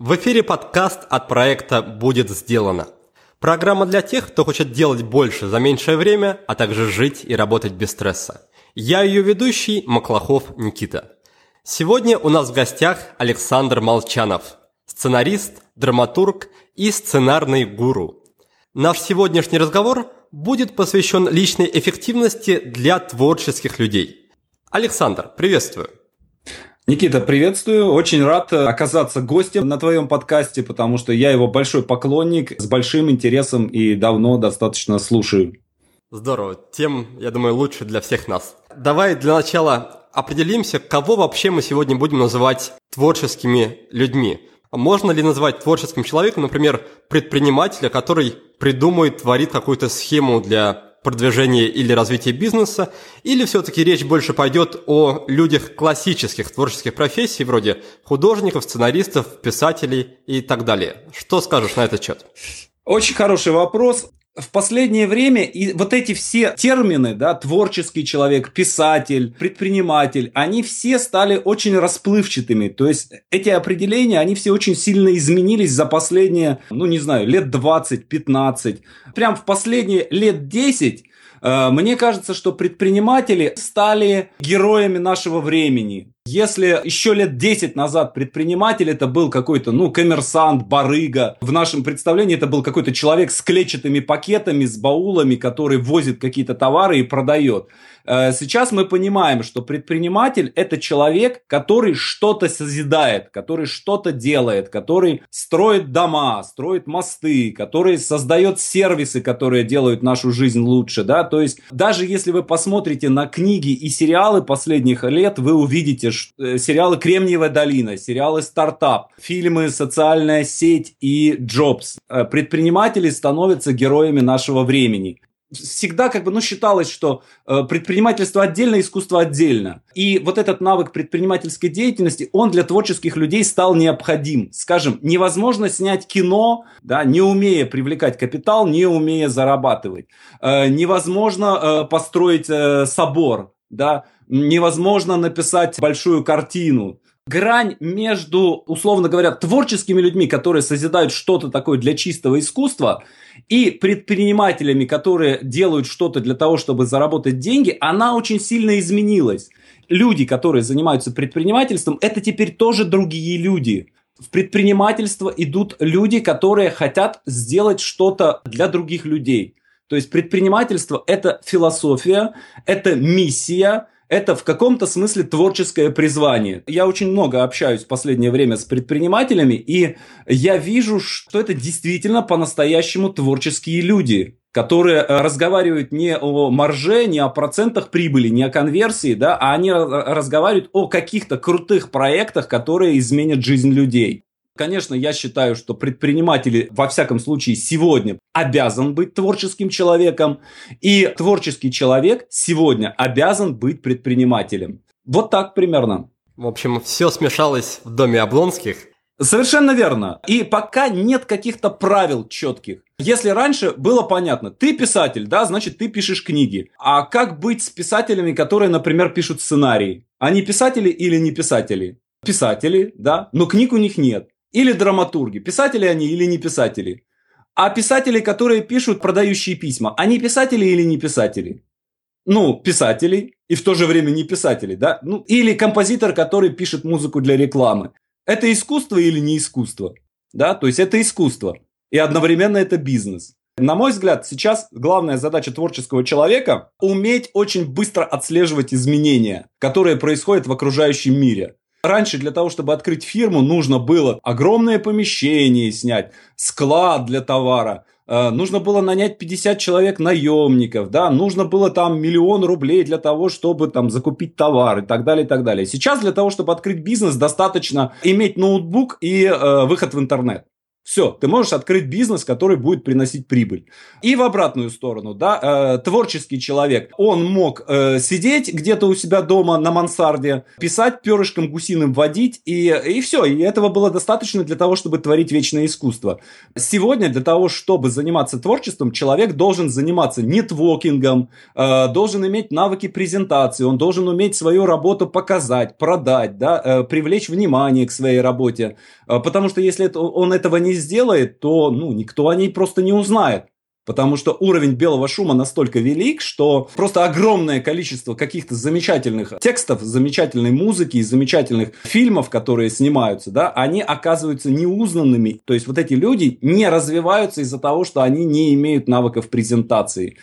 В эфире подкаст от проекта «Будет сделано». Программа для тех, кто хочет делать больше за меньшее время, а также жить и работать без стресса. Я ее ведущий Маклахов Никита. Сегодня у нас в гостях Александр Молчанов, сценарист, драматург и сценарный гуру. Наш сегодняшний разговор будет посвящен личной эффективности для творческих людей. Александр, приветствую. Никита, приветствую. Очень рад оказаться гостем на твоем подкасте, потому что я его большой поклонник, с большим интересом и давно достаточно слушаю. Здорово. Тем, я думаю, лучше для всех нас. Давай для начала определимся, кого вообще мы сегодня будем называть творческими людьми. Можно ли назвать творческим человеком, например, предпринимателя, который придумает, творит какую-то схему для продвижения или развития бизнеса, или все-таки речь больше пойдет о людях классических творческих профессий, вроде художников, сценаристов, писателей и так далее. Что скажешь на этот счет? Очень хороший вопрос в последнее время и вот эти все термины, да, творческий человек, писатель, предприниматель, они все стали очень расплывчатыми. То есть эти определения, они все очень сильно изменились за последние, ну не знаю, лет 20-15. Прям в последние лет 10 э, мне кажется, что предприниматели стали героями нашего времени. Если еще лет 10 назад предприниматель это был какой-то, ну, коммерсант, барыга, в нашем представлении это был какой-то человек с клетчатыми пакетами, с баулами, который возит какие-то товары и продает. Э, сейчас мы понимаем, что предприниматель – это человек, который что-то созидает, который что-то делает, который строит дома, строит мосты, который создает сервисы, которые делают нашу жизнь лучше. Да? То есть даже если вы посмотрите на книги и сериалы последних лет, вы увидите сериалы «Кремниевая долина», сериалы «Стартап», фильмы «Социальная сеть» и «Джобс». Э, предприниматели становятся героями нашего времени всегда как бы, ну, считалось, что э, предпринимательство отдельно, искусство отдельно. И вот этот навык предпринимательской деятельности, он для творческих людей стал необходим. Скажем, невозможно снять кино, да, не умея привлекать капитал, не умея зарабатывать. Э, невозможно э, построить э, собор, да, невозможно написать большую картину, грань между, условно говоря, творческими людьми, которые созидают что-то такое для чистого искусства, и предпринимателями, которые делают что-то для того, чтобы заработать деньги, она очень сильно изменилась. Люди, которые занимаются предпринимательством, это теперь тоже другие люди. В предпринимательство идут люди, которые хотят сделать что-то для других людей. То есть предпринимательство – это философия, это миссия, это в каком-то смысле творческое призвание. Я очень много общаюсь в последнее время с предпринимателями, и я вижу, что это действительно по-настоящему творческие люди которые э, разговаривают не о марже, не о процентах прибыли, не о конверсии, да, а они разговаривают о каких-то крутых проектах, которые изменят жизнь людей. Конечно, я считаю, что предприниматели, во всяком случае, сегодня обязан быть творческим человеком, и творческий человек сегодня обязан быть предпринимателем. Вот так примерно. В общем, все смешалось в доме Облонских. Совершенно верно. И пока нет каких-то правил четких. Если раньше было понятно, ты писатель, да, значит ты пишешь книги. А как быть с писателями, которые, например, пишут сценарии? Они писатели или не писатели? Писатели, да, но книг у них нет или драматурги, писатели они или не писатели. А писатели, которые пишут продающие письма, они писатели или не писатели? Ну, писатели и в то же время не писатели, да? Ну, или композитор, который пишет музыку для рекламы. Это искусство или не искусство? Да, то есть это искусство. И одновременно это бизнес. На мой взгляд, сейчас главная задача творческого человека – уметь очень быстро отслеживать изменения, которые происходят в окружающем мире. Раньше для того, чтобы открыть фирму, нужно было огромное помещение снять, склад для товара, э, нужно было нанять 50 человек наемников, да, нужно было там миллион рублей для того, чтобы там закупить товар и так далее, и так далее. Сейчас для того, чтобы открыть бизнес, достаточно иметь ноутбук и э, выход в интернет. Все, ты можешь открыть бизнес, который будет приносить прибыль. И в обратную сторону, да, э, творческий человек, он мог э, сидеть где-то у себя дома на мансарде, писать перышком гусиным, водить, и, и все. И этого было достаточно для того, чтобы творить вечное искусство. Сегодня для того, чтобы заниматься творчеством, человек должен заниматься нетворкингом, э, должен иметь навыки презентации, он должен уметь свою работу показать, продать, да, э, привлечь внимание к своей работе. Э, потому что если это, он этого не сделает, то ну, никто о ней просто не узнает. Потому что уровень белого шума настолько велик, что просто огромное количество каких-то замечательных текстов, замечательной музыки и замечательных фильмов, которые снимаются, да, они оказываются неузнанными. То есть вот эти люди не развиваются из-за того, что они не имеют навыков презентации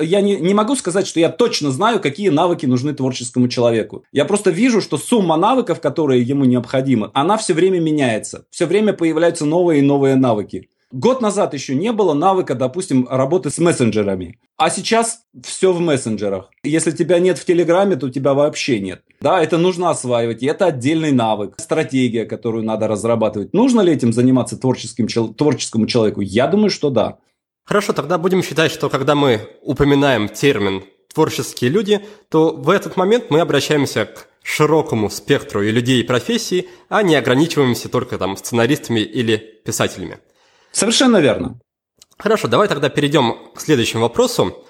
я не, не могу сказать, что я точно знаю, какие навыки нужны творческому человеку. Я просто вижу, что сумма навыков, которые ему необходимы, она все время меняется. Все время появляются новые и новые навыки. Год назад еще не было навыка, допустим, работы с мессенджерами. А сейчас все в мессенджерах. Если тебя нет в Телеграме, то тебя вообще нет. Да, это нужно осваивать, и это отдельный навык, стратегия, которую надо разрабатывать. Нужно ли этим заниматься творческим, творческому человеку? Я думаю, что да. Хорошо, тогда будем считать, что когда мы упоминаем термин «творческие люди», то в этот момент мы обращаемся к широкому спектру и людей и профессий, а не ограничиваемся только там сценаристами или писателями. Совершенно верно. Хорошо, давай тогда перейдем к следующему вопросу.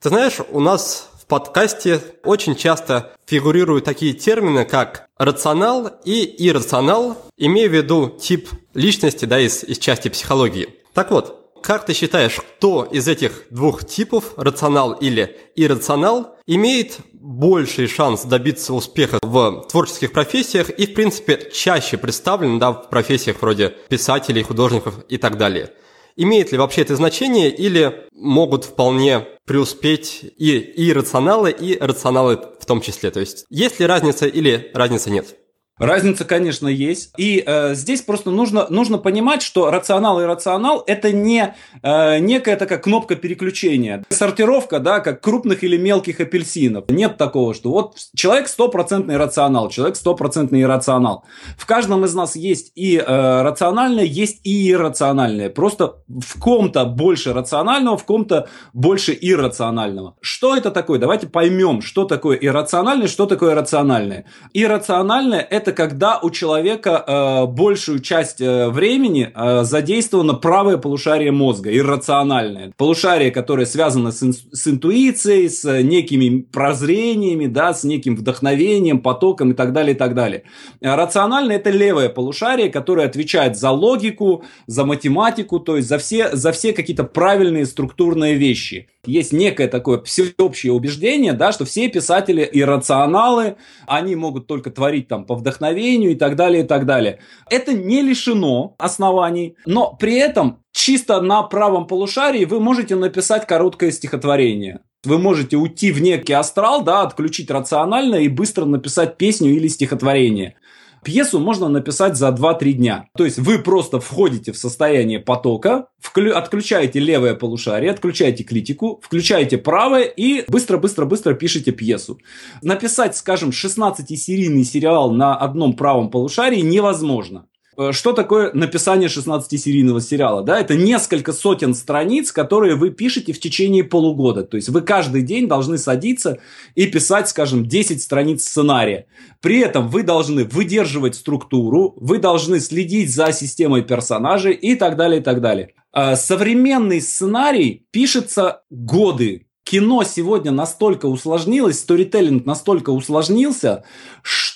Ты знаешь, у нас в подкасте очень часто фигурируют такие термины, как рационал и иррационал, имея в виду тип личности да, из, из части психологии. Так вот, как ты считаешь, кто из этих двух типов, рационал или иррационал, имеет больший шанс добиться успеха в творческих профессиях и, в принципе, чаще представлен да, в профессиях вроде писателей, художников и так далее? Имеет ли вообще это значение или могут вполне преуспеть и иррационалы, и рационалы в том числе? То есть есть ли разница или разницы нет? Разница, конечно, есть. И э, здесь просто нужно, нужно понимать, что рационал и рационал это не э, некая такая кнопка переключения. Сортировка, да, как крупных или мелких апельсинов. Нет такого, что вот человек стопроцентный рационал, человек стопроцентный иррационал. В каждом из нас есть и э, рациональное, есть и иррациональное. Просто в ком-то больше рационального, в ком-то больше иррационального. Что это такое? Давайте поймем, что такое иррациональное, что такое рациональное. Иррациональное – это это когда у человека э, большую часть э, времени э, задействовано правое полушарие мозга, иррациональное. Полушарие, которое связано с, ин- с интуицией, с некими прозрениями, да, с неким вдохновением, потоком и так далее, и так далее. Э, рациональное – это левое полушарие, которое отвечает за логику, за математику, то есть за все, за все какие-то правильные структурные вещи есть некое такое всеобщее убеждение, да, что все писатели иррационалы, они могут только творить там по вдохновению и так далее, и так далее. Это не лишено оснований, но при этом чисто на правом полушарии вы можете написать короткое стихотворение. Вы можете уйти в некий астрал, да, отключить рационально и быстро написать песню или стихотворение. Пьесу можно написать за 2-3 дня. То есть вы просто входите в состояние потока, отключаете левое полушарие, отключаете критику, включаете правое и быстро-быстро-быстро пишете пьесу. Написать, скажем, 16-серийный сериал на одном правом полушарии невозможно. Э, что такое написание 16-серийного сериала? Да, это несколько сотен страниц, которые вы пишете в течение полугода. То есть вы каждый день должны садиться и писать, скажем, 10 страниц сценария. При этом вы должны выдерживать структуру, вы должны следить за системой персонажей и так далее, и так далее. Э, современный сценарий пишется годы, кино сегодня настолько усложнилось, сторителлинг настолько усложнился, что,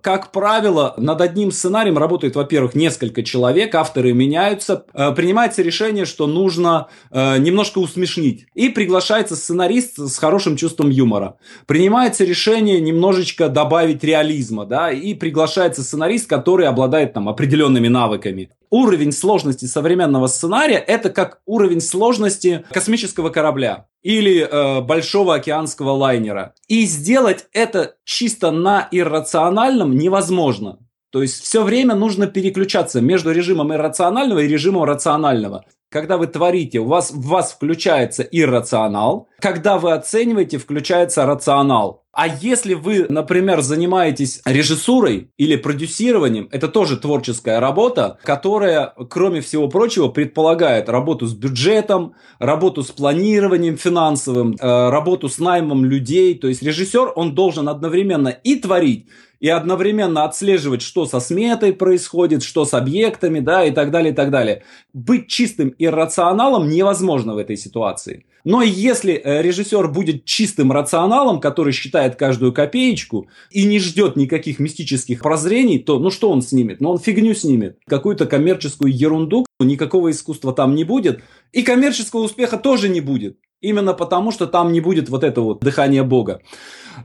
как правило, над одним сценарием работает, во-первых, несколько человек, авторы меняются, э, принимается решение, что нужно э, немножко усмешнить, и приглашается сценарист с хорошим чувством юмора. Принимается решение немножечко добавить реализма, да, и приглашается сценарист, который обладает там определенными навыками уровень сложности современного сценария это как уровень сложности космического корабля или э, большого океанского лайнера. И сделать это чисто на иррациональном невозможно. То есть все время нужно переключаться между режимом иррационального и режимом рационального. Когда вы творите, у вас, в вас включается иррационал. Когда вы оцениваете, включается рационал. А если вы, например, занимаетесь режиссурой или продюсированием, это тоже творческая работа, которая, кроме всего прочего, предполагает работу с бюджетом, работу с планированием финансовым, э, работу с наймом людей. То есть режиссер, он должен одновременно и творить, и одновременно отслеживать, что со сметой происходит, что с объектами, да, и так далее, и так далее. Быть чистым иррационалом невозможно в этой ситуации. Но если э, режиссер будет чистым рационалом, который считает каждую копеечку и не ждет никаких мистических прозрений, то ну что он снимет? Ну он фигню снимет, какую-то коммерческую ерунду, никакого искусства там не будет, и коммерческого успеха тоже не будет. Именно потому, что там не будет вот этого вот дыхания Бога.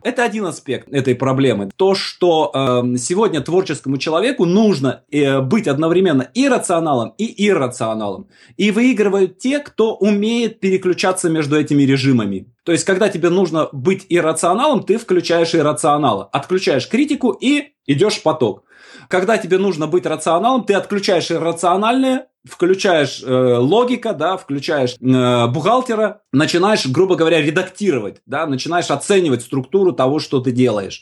Это один аспект этой проблемы. То, что э, сегодня творческому человеку нужно э, быть одновременно и рационалом, и иррационалом. И выигрывают те, кто умеет переключаться между этими режимами. То есть, когда тебе нужно быть иррационалом, ты включаешь иррационала. Отключаешь критику и идешь в поток. Когда тебе нужно быть рационалом, ты отключаешь иррациональное, включаешь э, логика, да, включаешь э, бухгалтера, начинаешь, грубо говоря, редактировать, да, начинаешь оценивать структуру того, что ты делаешь.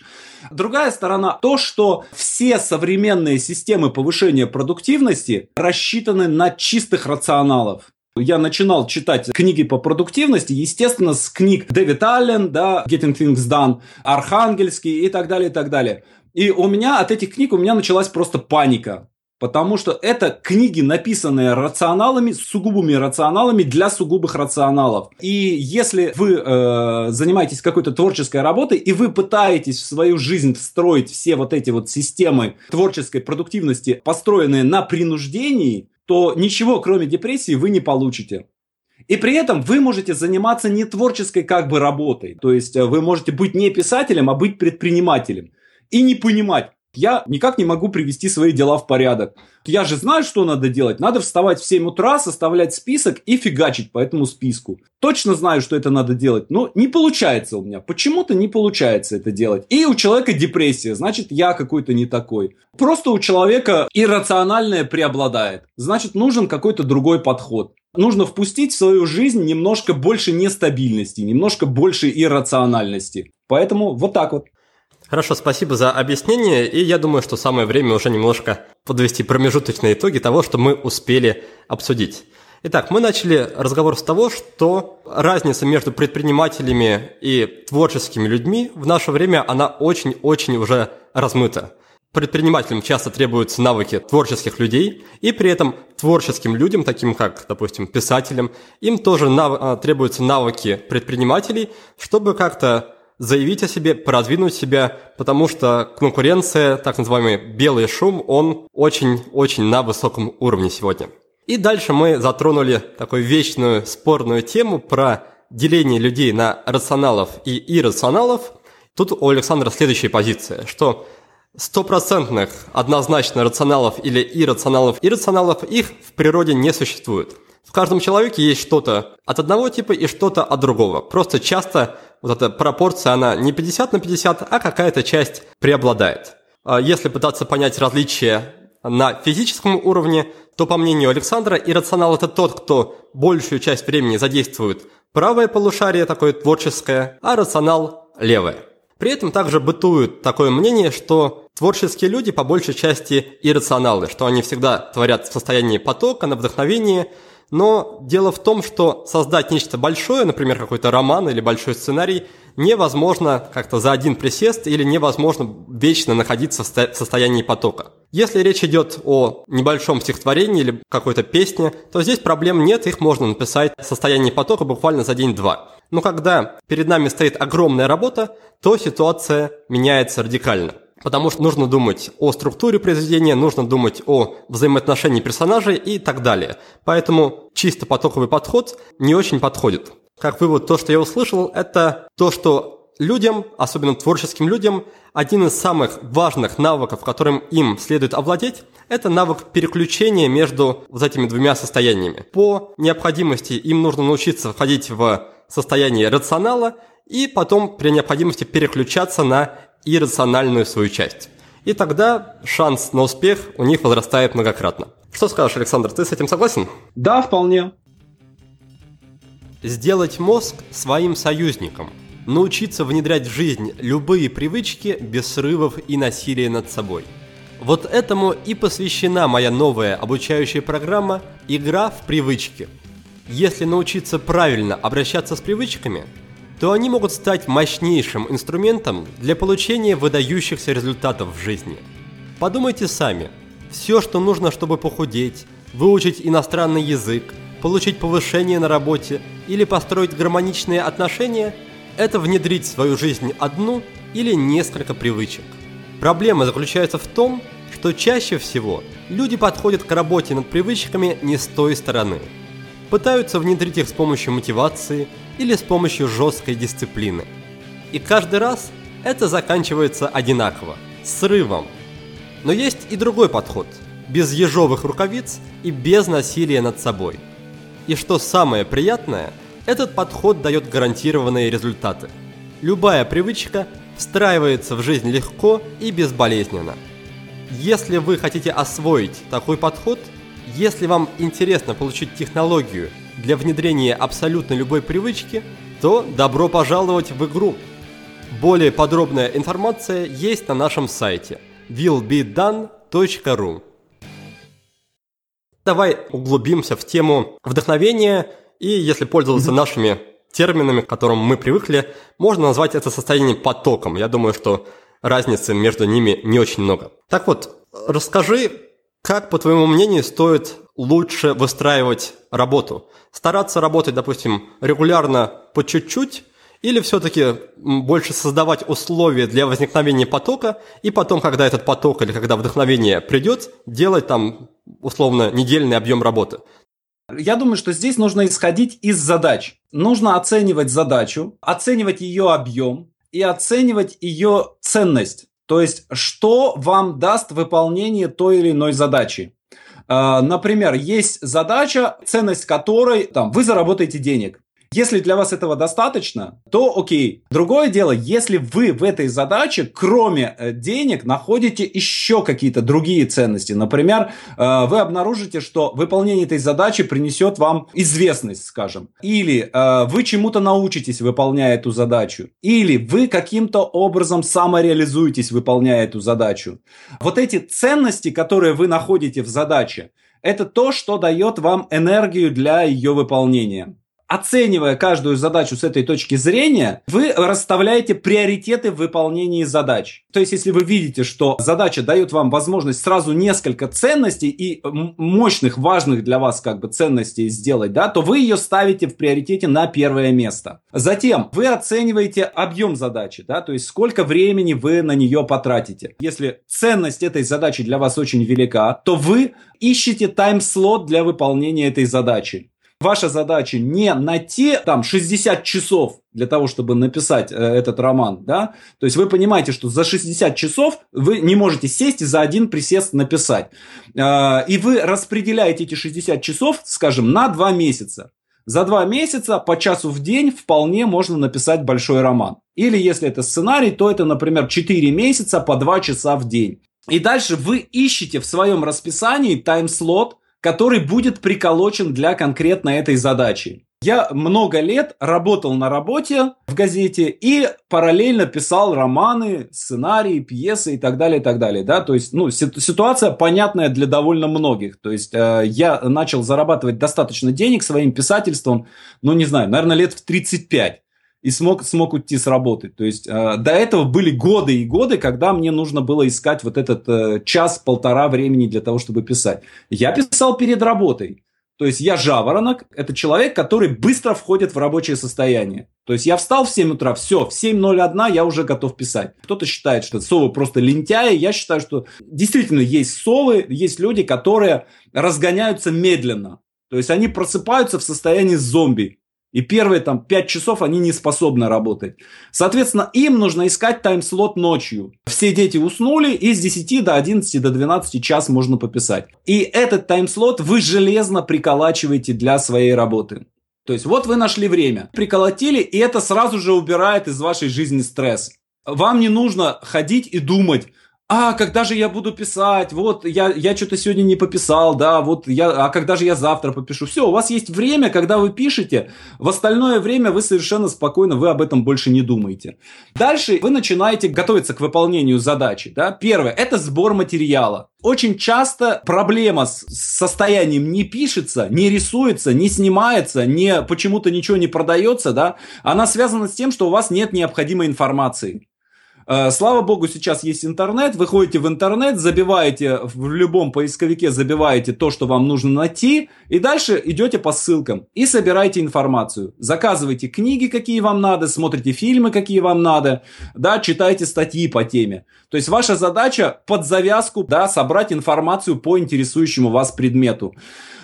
Другая сторона, то, что все современные системы повышения продуктивности рассчитаны на чистых рационалов. Я начинал читать книги по продуктивности, естественно, с книг Дэвид Аллен, да, Getting Things Done, Архангельский и так далее, и так далее. И у меня от этих книг у меня началась просто паника. Потому что это книги, написанные рационалами, сугубыми рационалами для сугубых рационалов. И если вы э, занимаетесь какой-то творческой работой, и вы пытаетесь в свою жизнь встроить все вот эти вот системы творческой продуктивности, построенные на принуждении, то ничего, кроме депрессии, вы не получите. И при этом вы можете заниматься не творческой как бы работой. То есть э, вы можете быть не писателем, а быть предпринимателем. И не понимать, я никак не могу привести свои дела в порядок. Я же знаю, что надо делать. Надо вставать в 7 утра, составлять список и фигачить по этому списку. Точно знаю, что это надо делать, но не получается у меня. Почему-то не получается это делать. И у человека депрессия, значит, я какой-то не такой. Просто у человека иррациональное преобладает. Значит, нужен какой-то другой подход. Нужно впустить в свою жизнь немножко больше нестабильности, немножко больше иррациональности. Поэтому вот так вот. Хорошо, спасибо за объяснение, и я думаю, что самое время уже немножко подвести промежуточные итоги того, что мы успели обсудить. Итак, мы начали разговор с того, что разница между предпринимателями и творческими людьми в наше время, она очень-очень уже размыта. Предпринимателям часто требуются навыки творческих людей, и при этом творческим людям, таким как, допустим, писателям, им тоже нав- а, требуются навыки предпринимателей, чтобы как-то заявить о себе, продвинуть себя, потому что конкуренция, так называемый белый шум, он очень-очень на высоком уровне сегодня. И дальше мы затронули такую вечную спорную тему про деление людей на рационалов и иррационалов. Тут у Александра следующая позиция, что стопроцентных однозначно рационалов или иррационалов иррационалов их в природе не существует. В каждом человеке есть что-то от одного типа и что-то от другого. Просто часто вот эта пропорция, она не 50 на 50, а какая-то часть преобладает. А если пытаться понять различия на физическом уровне, то, по мнению Александра, иррационал – это тот, кто большую часть времени задействует правое полушарие, такое творческое, а рационал – левое. При этом также бытует такое мнение, что творческие люди по большей части иррационалы, что они всегда творят в состоянии потока, на вдохновении – но дело в том, что создать нечто большое, например, какой-то роман или большой сценарий, невозможно как-то за один присест или невозможно вечно находиться в состоянии потока. Если речь идет о небольшом стихотворении или какой-то песне, то здесь проблем нет, их можно написать в состоянии потока буквально за день-два. Но когда перед нами стоит огромная работа, то ситуация меняется радикально потому что нужно думать о структуре произведения, нужно думать о взаимоотношении персонажей и так далее. Поэтому чисто потоковый подход не очень подходит. Как вывод, то, что я услышал, это то, что людям, особенно творческим людям, один из самых важных навыков, которым им следует овладеть, это навык переключения между вот этими двумя состояниями. По необходимости им нужно научиться входить в состояние рационала и потом при необходимости переключаться на иррациональную свою часть. И тогда шанс на успех у них возрастает многократно. Что скажешь, Александр, ты с этим согласен? Да, вполне. Сделать мозг своим союзником. научиться внедрять в жизнь любые привычки без срывов и насилия над собой. Вот этому и посвящена моя новая обучающая программа «Игра в привычки». Если научиться правильно обращаться с привычками, то они могут стать мощнейшим инструментом для получения выдающихся результатов в жизни. Подумайте сами. Все, что нужно, чтобы похудеть, выучить иностранный язык, получить повышение на работе или построить гармоничные отношения – это внедрить в свою жизнь одну или несколько привычек. Проблема заключается в том, что чаще всего люди подходят к работе над привычками не с той стороны. Пытаются внедрить их с помощью мотивации или с помощью жесткой дисциплины. И каждый раз это заканчивается одинаково – срывом. Но есть и другой подход – без ежовых рукавиц и без насилия над собой. И что самое приятное, этот подход дает гарантированные результаты. Любая привычка встраивается в жизнь легко и безболезненно. Если вы хотите освоить такой подход, если вам интересно получить технологию для внедрения абсолютно любой привычки, то добро пожаловать в игру. Более подробная информация есть на нашем сайте willbedone.ru Давай углубимся в тему вдохновения и, если пользоваться нашими терминами, к которым мы привыкли, можно назвать это состояние потоком. Я думаю, что разницы между ними не очень много. Так вот, расскажи, как, по твоему мнению, стоит лучше выстраивать работу? Стараться работать, допустим, регулярно по чуть-чуть, или все-таки больше создавать условия для возникновения потока, и потом, когда этот поток или когда вдохновение придет, делать там условно недельный объем работы? Я думаю, что здесь нужно исходить из задач. Нужно оценивать задачу, оценивать ее объем и оценивать ее ценность. То есть, что вам даст выполнение той или иной задачи. А, например, есть задача, ценность которой там, вы заработаете денег. Если для вас этого достаточно, то окей. Другое дело, если вы в этой задаче, кроме э, денег, находите еще какие-то другие ценности. Например, э, вы обнаружите, что выполнение этой задачи принесет вам известность, скажем. Или э, вы чему-то научитесь, выполняя эту задачу. Или вы каким-то образом самореализуетесь, выполняя эту задачу. Вот эти ценности, которые вы находите в задаче, это то, что дает вам энергию для ее выполнения оценивая каждую задачу с этой точки зрения, вы расставляете приоритеты в выполнении задач. То есть, если вы видите, что задача дает вам возможность сразу несколько ценностей и мощных, важных для вас как бы ценностей сделать, да, то вы ее ставите в приоритете на первое место. Затем вы оцениваете объем задачи, да, то есть сколько времени вы на нее потратите. Если ценность этой задачи для вас очень велика, то вы ищете тайм-слот для выполнения этой задачи. Ваша задача не на те там 60 часов для того, чтобы написать э, этот роман, да, то есть вы понимаете, что за 60 часов вы не можете сесть и за один присест написать. Э, и вы распределяете эти 60 часов, скажем, на 2 месяца. За два месяца по часу в день вполне можно написать большой роман. Или если это сценарий, то это, например, 4 месяца по 2 часа в день. И дальше вы ищете в своем расписании тайм-слот, который будет приколочен для конкретно этой задачи. Я много лет работал на работе в газете и параллельно писал романы, сценарии, пьесы и так далее, и так далее. Да? То есть, ну, ситуация понятная для довольно многих. То есть, э, я начал зарабатывать достаточно денег своим писательством, ну, не знаю, наверное, лет в 35 и смог, смог уйти с работы. То есть э, до этого были годы и годы, когда мне нужно было искать вот этот э, час-полтора времени для того, чтобы писать. Я писал перед работой. То есть я жаворонок, это человек, который быстро входит в рабочее состояние. То есть я встал в 7 утра, все, в 7.01 я уже готов писать. Кто-то считает, что совы просто лентяи, я считаю, что действительно есть совы, есть люди, которые разгоняются медленно. То есть они просыпаются в состоянии зомби. И первые там 5 часов они не способны работать. Соответственно, им нужно искать тайм-слот ночью. Все дети уснули, и с 10 до 11 до 12 час можно пописать. И этот тайм-слот вы железно приколачиваете для своей работы. То есть вот вы нашли время, приколотили, и это сразу же убирает из вашей жизни стресс. Вам не нужно ходить и думать, а, когда же я буду писать, вот, я, я что-то сегодня не пописал, да, вот, я, а когда же я завтра попишу. Все, у вас есть время, когда вы пишете, в остальное время вы совершенно спокойно, вы об этом больше не думаете. Дальше вы начинаете готовиться к выполнению задачи, да. Первое, это сбор материала. Очень часто проблема с состоянием не пишется, не рисуется, не снимается, не, почему-то ничего не продается, да, она связана с тем, что у вас нет необходимой информации. Э, слава богу, сейчас есть интернет. Вы ходите в интернет, забиваете в любом поисковике, забиваете то, что вам нужно найти, и дальше идете по ссылкам и собираете информацию. Заказывайте книги, какие вам надо, смотрите фильмы, какие вам надо, да, читайте статьи по теме. То есть ваша задача под завязку, да, собрать информацию по интересующему вас предмету.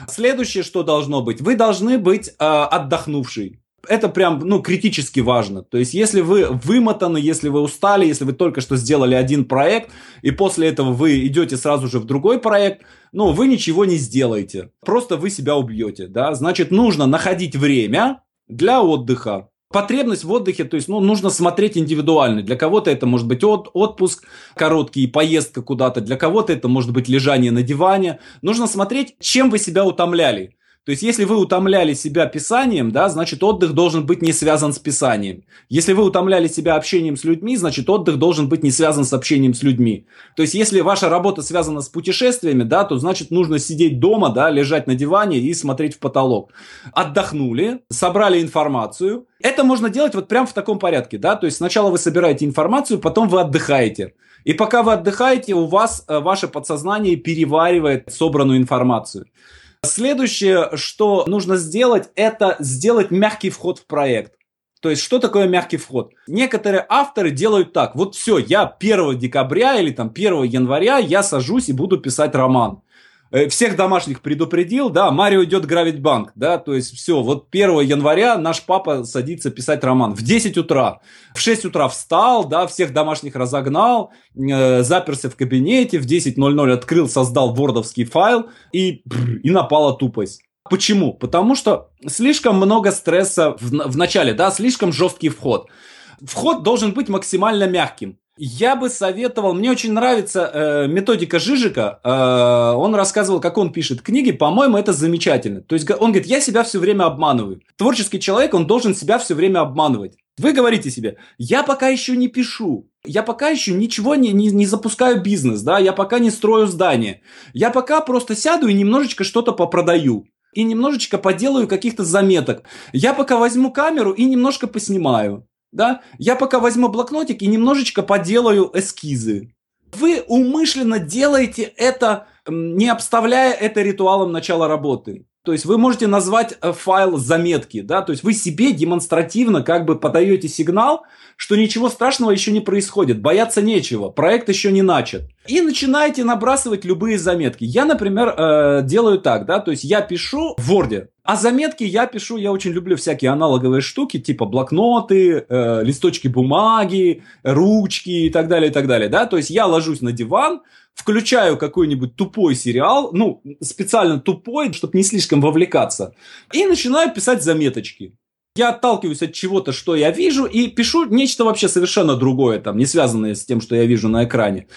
Следующее, что должно быть, вы должны быть э, отдохнувший это прям, ну, критически важно. То есть, если вы вымотаны, если вы устали, если вы только что сделали один проект, и после этого вы идете сразу же в другой проект, ну, вы ничего не сделаете. Просто вы себя убьете, да. Значит, нужно находить время для отдыха. Потребность в отдыхе, то есть, ну, нужно смотреть индивидуально. Для кого-то это может быть от, отпуск короткий, поездка куда-то. Для кого-то это может быть лежание на диване. Нужно смотреть, чем вы себя утомляли. То есть, если вы утомляли себя писанием, да, значит, отдых должен быть не связан с писанием. Если вы утомляли себя общением с людьми, значит, отдых должен быть не связан с общением с людьми. То есть, если ваша работа связана с путешествиями, да, то значит, нужно сидеть дома, да, лежать на диване и смотреть в потолок. Отдохнули, собрали информацию. Это можно делать вот прям в таком порядке, да, то есть сначала вы собираете информацию, потом вы отдыхаете. И пока вы отдыхаете, у вас э, ваше подсознание переваривает собранную информацию. Следующее, что нужно сделать, это сделать мягкий вход в проект. То есть, что такое мягкий вход? Некоторые авторы делают так. Вот все, я 1 декабря или там 1 января я сажусь и буду писать роман. Э, всех домашних предупредил, да, Марио идет грабить банк, да, то есть все, вот 1 января наш папа садится писать роман в 10 утра, в 6 утра встал, да, всех домашних разогнал, э, заперся в кабинете, в 10.00 открыл, создал вордовский файл и, и напала тупость. Почему? Потому что слишком много стресса в, в начале, да, слишком жесткий вход. Вход должен быть максимально мягким. Я бы советовал, мне очень нравится э, методика Жижика, э, он рассказывал, как он пишет книги, по-моему, это замечательно. То есть он говорит, я себя все время обманываю. Творческий человек, он должен себя все время обманывать. Вы говорите себе, я пока еще не пишу, я пока еще ничего не, не, не запускаю бизнес, да, я пока не строю здание, я пока просто сяду и немножечко что-то попродаю и немножечко поделаю каких-то заметок. Я пока возьму камеру и немножко поснимаю да, я пока возьму блокнотик и немножечко поделаю эскизы. Вы умышленно делаете это, не обставляя это ритуалом начала работы. То есть вы можете назвать э, файл заметки, да, то есть вы себе демонстративно как бы подаете сигнал, что ничего страшного еще не происходит, бояться нечего, проект еще не начат. И начинаете набрасывать любые заметки. Я, например, э, делаю так, да, то есть я пишу в Word, а заметки я пишу, я очень люблю всякие аналоговые штуки, типа блокноты, э, листочки бумаги, ручки и так далее, и так далее, да, то есть я ложусь на диван, включаю какой-нибудь тупой сериал, ну, специально тупой, чтобы не слишком вовлекаться, и начинаю писать заметочки. Я отталкиваюсь от чего-то, что я вижу, и пишу нечто вообще совершенно другое, там, не связанное с тем, что я вижу на экране.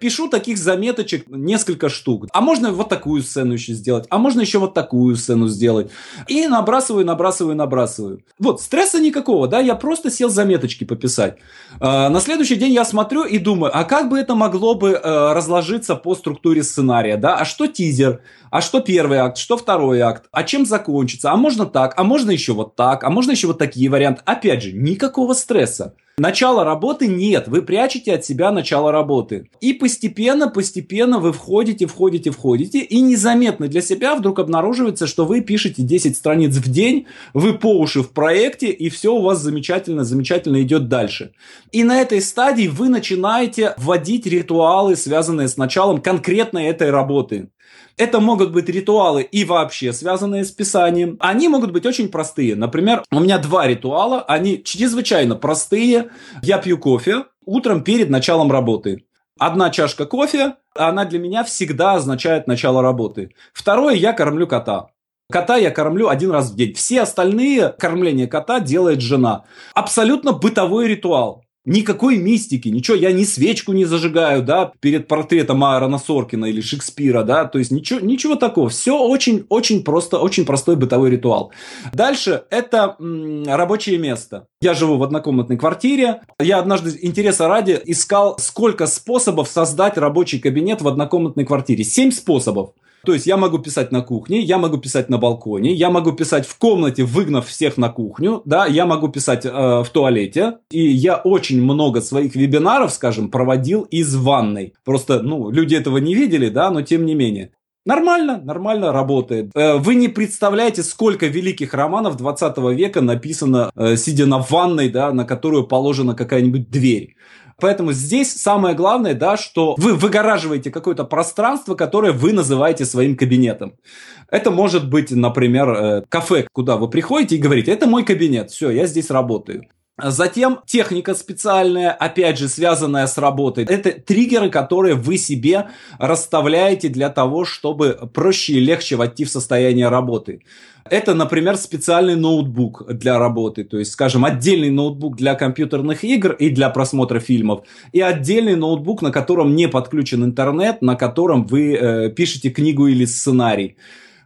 Пишу таких заметочек несколько штук. А можно вот такую сцену еще сделать, а можно еще вот такую сцену сделать. И набрасываю, набрасываю, набрасываю. Вот, стресса никакого, да, я просто сел заметочки пописать. А, на следующий день я смотрю и думаю, а как бы это могло бы э, разложиться по структуре сценария, да, а что тизер, а что первый акт, что второй акт, а чем закончится, а можно так, а можно еще вот так, а можно можно еще вот такие варианты. Опять же, никакого стресса. Начало работы нет, вы прячете от себя начало работы. И постепенно, постепенно вы входите, входите, входите, и незаметно для себя вдруг обнаруживается, что вы пишете 10 страниц в день, вы по уши в проекте, и все у вас замечательно, замечательно идет дальше. И на этой стадии вы начинаете вводить ритуалы, связанные с началом конкретно этой работы. Это могут быть ритуалы и вообще связанные с писанием. Они могут быть очень простые. Например, у меня два ритуала, они чрезвычайно простые. Я пью кофе утром перед началом работы. Одна чашка кофе, она для меня всегда означает начало работы. Второе, я кормлю кота. Кота я кормлю один раз в день. Все остальные кормления кота делает жена. Абсолютно бытовой ритуал. Никакой мистики, ничего, я ни свечку не зажигаю, да, перед портретом Аарона Соркина или Шекспира, да, то есть ничего, ничего такого. Все очень, очень просто, очень простой бытовой ритуал. Дальше это м, рабочее место. Я живу в однокомнатной квартире. Я однажды, интереса ради, искал, сколько способов создать рабочий кабинет в однокомнатной квартире. Семь способов. То есть я могу писать на кухне, я могу писать на балконе, я могу писать в комнате, выгнав всех на кухню, да, я могу писать э, в туалете. И я очень много своих вебинаров, скажем, проводил из ванной. Просто, ну, люди этого не видели, да, но тем не менее. Нормально, нормально работает. Э, вы не представляете, сколько великих романов 20 века написано, э, сидя на ванной, да, на которую положена какая-нибудь дверь. Поэтому здесь самое главное, да, что вы выгораживаете какое-то пространство, которое вы называете своим кабинетом. Это может быть, например, э, кафе, куда вы приходите и говорите, это мой кабинет, все, я здесь работаю. Затем техника специальная, опять же, связанная с работой. Это триггеры, которые вы себе расставляете для того, чтобы проще и легче войти в состояние работы. Это, например, специальный ноутбук для работы, то есть, скажем, отдельный ноутбук для компьютерных игр и для просмотра фильмов, и отдельный ноутбук, на котором не подключен интернет, на котором вы э, пишете книгу или сценарий.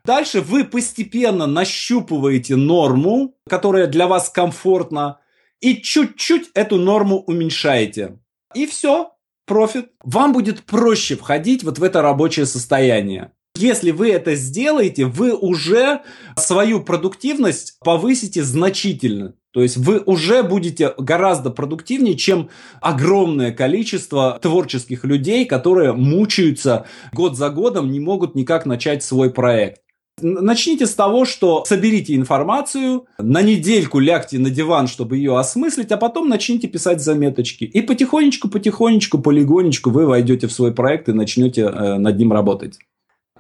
Дальше вы постепенно нащупываете норму, которая для вас комфортна, и чуть-чуть эту норму уменьшаете. И все, профит. Вам будет проще входить вот в это рабочее состояние. Если вы это сделаете, вы уже свою продуктивность повысите значительно. То есть вы уже будете гораздо продуктивнее, чем огромное количество творческих людей, которые мучаются год за годом, не могут никак начать свой проект. Начните с того, что соберите информацию, на недельку лягте на диван, чтобы ее осмыслить, а потом начните писать заметочки. И потихонечку, потихонечку, полигонечку вы войдете в свой проект и начнете э, над ним работать.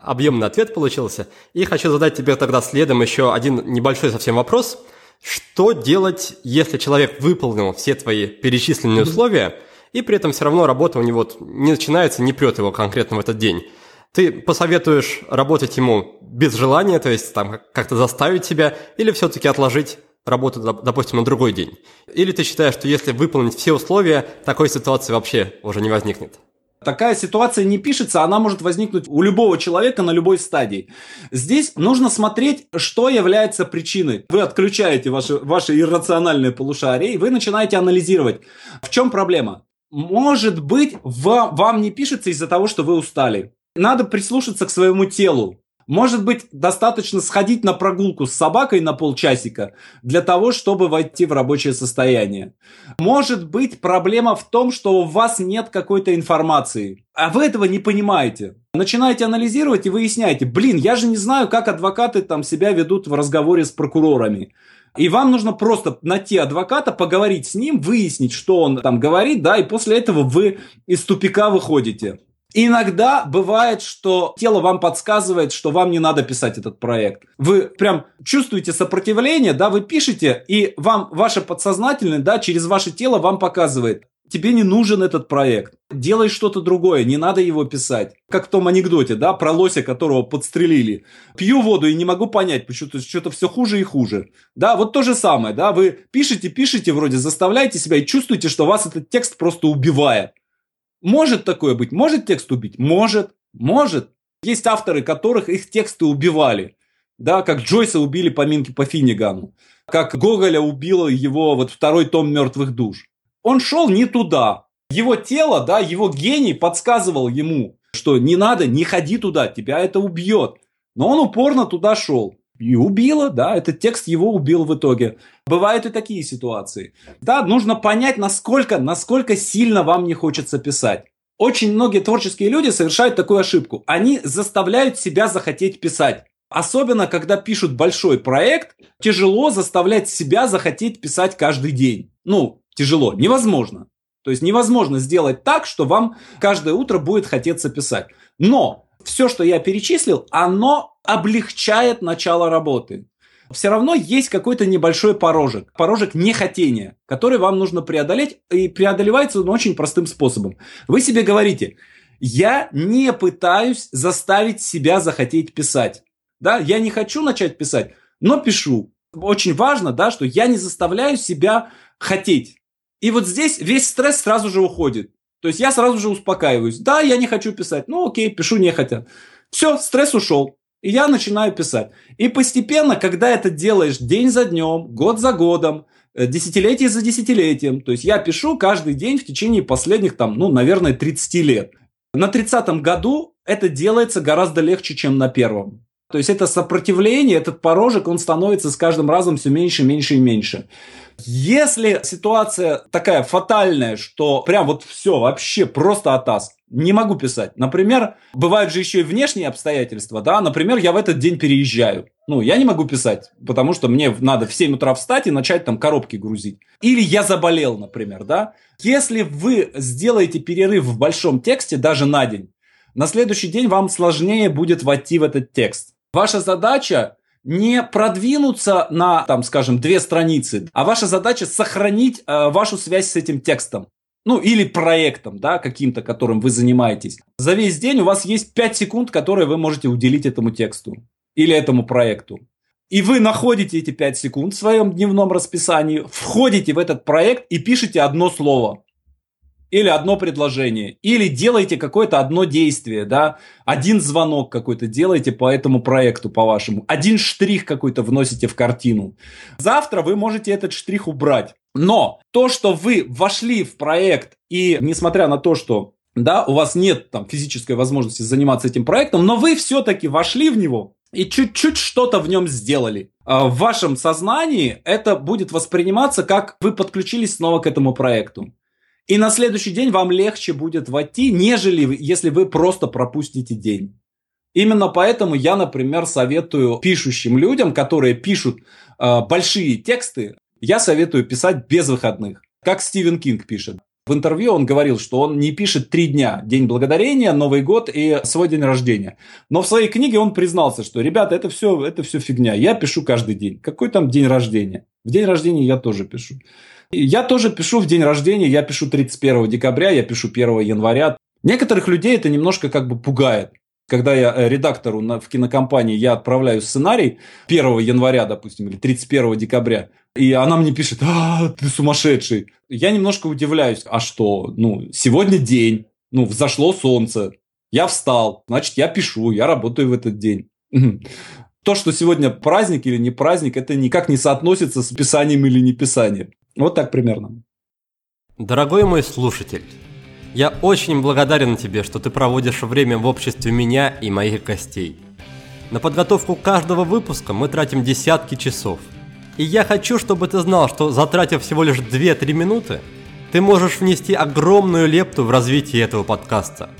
Объемный ответ получился. И хочу задать тебе тогда следом еще один небольшой совсем вопрос. Что делать, если человек выполнил все твои перечисленные условия, и при этом все равно работа у него не начинается, не прет его конкретно в этот день? Ты посоветуешь работать ему без желания, то есть там как-то заставить себя, или все-таки отложить работу, допустим, на другой день? Или ты считаешь, что если выполнить все условия, такой ситуации вообще уже не возникнет? Такая ситуация не пишется, она может возникнуть у любого человека на любой стадии. Здесь нужно смотреть, что является причиной. Вы отключаете ваше, ваше иррациональное полушарие, и вы начинаете анализировать, в чем проблема. Может быть, вам не пишется из-за того, что вы устали. Надо прислушаться к своему телу. Может быть, достаточно сходить на прогулку с собакой на полчасика для того, чтобы войти в рабочее состояние. Может быть, проблема в том, что у вас нет какой-то информации, а вы этого не понимаете. Начинаете анализировать и выясняете, блин, я же не знаю, как адвокаты там себя ведут в разговоре с прокурорами. И вам нужно просто найти адвоката, поговорить с ним, выяснить, что он там говорит, да, и после этого вы из тупика выходите. Иногда бывает, что тело вам подсказывает, что вам не надо писать этот проект. Вы прям чувствуете сопротивление, да, вы пишете, и вам ваше подсознательное, да, через ваше тело вам показывает, тебе не нужен этот проект. Делай что-то другое, не надо его писать. Как в том анекдоте, да, про лося, которого подстрелили. Пью воду и не могу понять, почему-то что-то все хуже и хуже. Да, вот то же самое, да, вы пишете, пишете вроде, заставляете себя и чувствуете, что вас этот текст просто убивает. Может такое быть? Может текст убить? Может. Может. Есть авторы, которых их тексты убивали. Да, как Джойса убили поминки по Финнигану. Как Гоголя убило его вот второй том «Мертвых душ». Он шел не туда. Его тело, да, его гений подсказывал ему, что не надо, не ходи туда, тебя это убьет. Но он упорно туда шел. И убило, да, этот текст его убил в итоге. Бывают и такие ситуации. Да, нужно понять, насколько, насколько сильно вам не хочется писать. Очень многие творческие люди совершают такую ошибку. Они заставляют себя захотеть писать. Особенно, когда пишут большой проект, тяжело заставлять себя захотеть писать каждый день. Ну, тяжело, невозможно. То есть невозможно сделать так, что вам каждое утро будет хотеться писать. Но все, что я перечислил, оно облегчает начало работы. Все равно есть какой-то небольшой порожек, порожек нехотения, который вам нужно преодолеть, и преодолевается он очень простым способом. Вы себе говорите, я не пытаюсь заставить себя захотеть писать. Да, я не хочу начать писать, но пишу. Очень важно, да, что я не заставляю себя хотеть. И вот здесь весь стресс сразу же уходит. То есть я сразу же успокаиваюсь. Да, я не хочу писать. Ну окей, пишу нехотя. Все, стресс ушел. И я начинаю писать. И постепенно, когда это делаешь день за днем, год за годом, э, десятилетие за десятилетием, то есть я пишу каждый день в течение последних, там, ну, наверное, 30 лет. На 30-м году это делается гораздо легче, чем на первом. То есть это сопротивление, этот порожек, он становится с каждым разом все меньше, меньше и меньше. Если ситуация такая фатальная, что прям вот все вообще просто атас, не могу писать. Например, бывают же еще и внешние обстоятельства, да, например, я в этот день переезжаю. Ну, я не могу писать, потому что мне надо в 7 утра встать и начать там коробки грузить. Или я заболел, например, да. Если вы сделаете перерыв в большом тексте даже на день, на следующий день вам сложнее будет войти в этот текст. Ваша задача не продвинуться на, там, скажем, две страницы, а ваша задача сохранить э, вашу связь с этим текстом. Ну, или проектом, да, каким-то, которым вы занимаетесь. За весь день у вас есть 5 секунд, которые вы можете уделить этому тексту или этому проекту. И вы находите эти 5 секунд в своем дневном расписании, входите в этот проект и пишете одно слово или одно предложение, или делаете какое-то одно действие, да, один звонок какой-то делаете по этому проекту, по вашему, один штрих какой-то вносите в картину. Завтра вы можете этот штрих убрать. Но то, что вы вошли в проект и, несмотря на то, что да, у вас нет там физической возможности заниматься этим проектом, но вы все-таки вошли в него и чуть-чуть что-то в нем сделали. А в вашем сознании это будет восприниматься как вы подключились снова к этому проекту. И на следующий день вам легче будет войти, нежели если вы просто пропустите день. Именно поэтому я, например, советую пишущим людям, которые пишут э, большие тексты, я советую писать без выходных. Как Стивен Кинг пишет. В интервью он говорил, что он не пишет три дня. День благодарения, Новый год и свой день рождения. Но в своей книге он признался, что, ребята, это все, это все фигня. Я пишу каждый день. Какой там день рождения? В день рождения я тоже пишу. Я тоже пишу в день рождения, я пишу 31 декабря, я пишу 1 января. Некоторых людей это немножко как бы пугает. Когда я э, редактору на, в кинокомпании, я отправляю сценарий 1 января, допустим, или 31 декабря, и она мне пишет, а, ты сумасшедший. Я немножко удивляюсь, а что, ну, сегодня день, ну, взошло солнце, я встал, значит, я пишу, я работаю в этот день. То, что сегодня праздник или не праздник, это никак не соотносится с писанием или не писанием. Вот так примерно. Дорогой мой слушатель, я очень благодарен тебе, что ты проводишь время в обществе меня и моих гостей. На подготовку каждого выпуска мы тратим десятки часов. И я хочу, чтобы ты знал, что затратив всего лишь 2-3 минуты, ты можешь внести огромную лепту в развитие этого подкаста.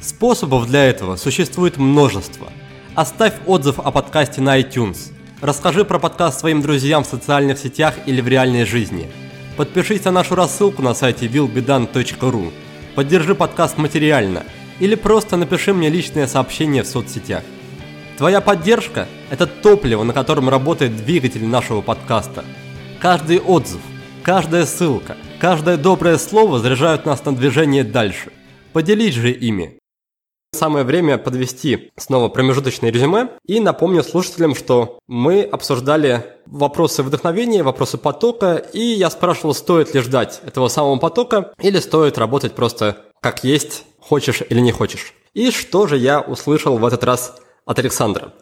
Способов для этого существует множество. Оставь отзыв о подкасте на iTunes. Расскажи про подкаст своим друзьям в социальных сетях или в реальной жизни – Подпишись на нашу рассылку на сайте willbedan.ru. Поддержи подкаст материально или просто напиши мне личное сообщение в соцсетях. Твоя поддержка – это топливо, на котором работает двигатель нашего подкаста. Каждый отзыв, каждая ссылка, каждое доброе слово заряжают нас на движение дальше. Поделись же ими. Самое время подвести снова промежуточное резюме и напомню слушателям, что мы обсуждали вопросы вдохновения, вопросы потока, и я спрашивал, стоит ли ждать этого самого потока или стоит работать просто как есть, хочешь или не хочешь. И что же я услышал в этот раз от Александра?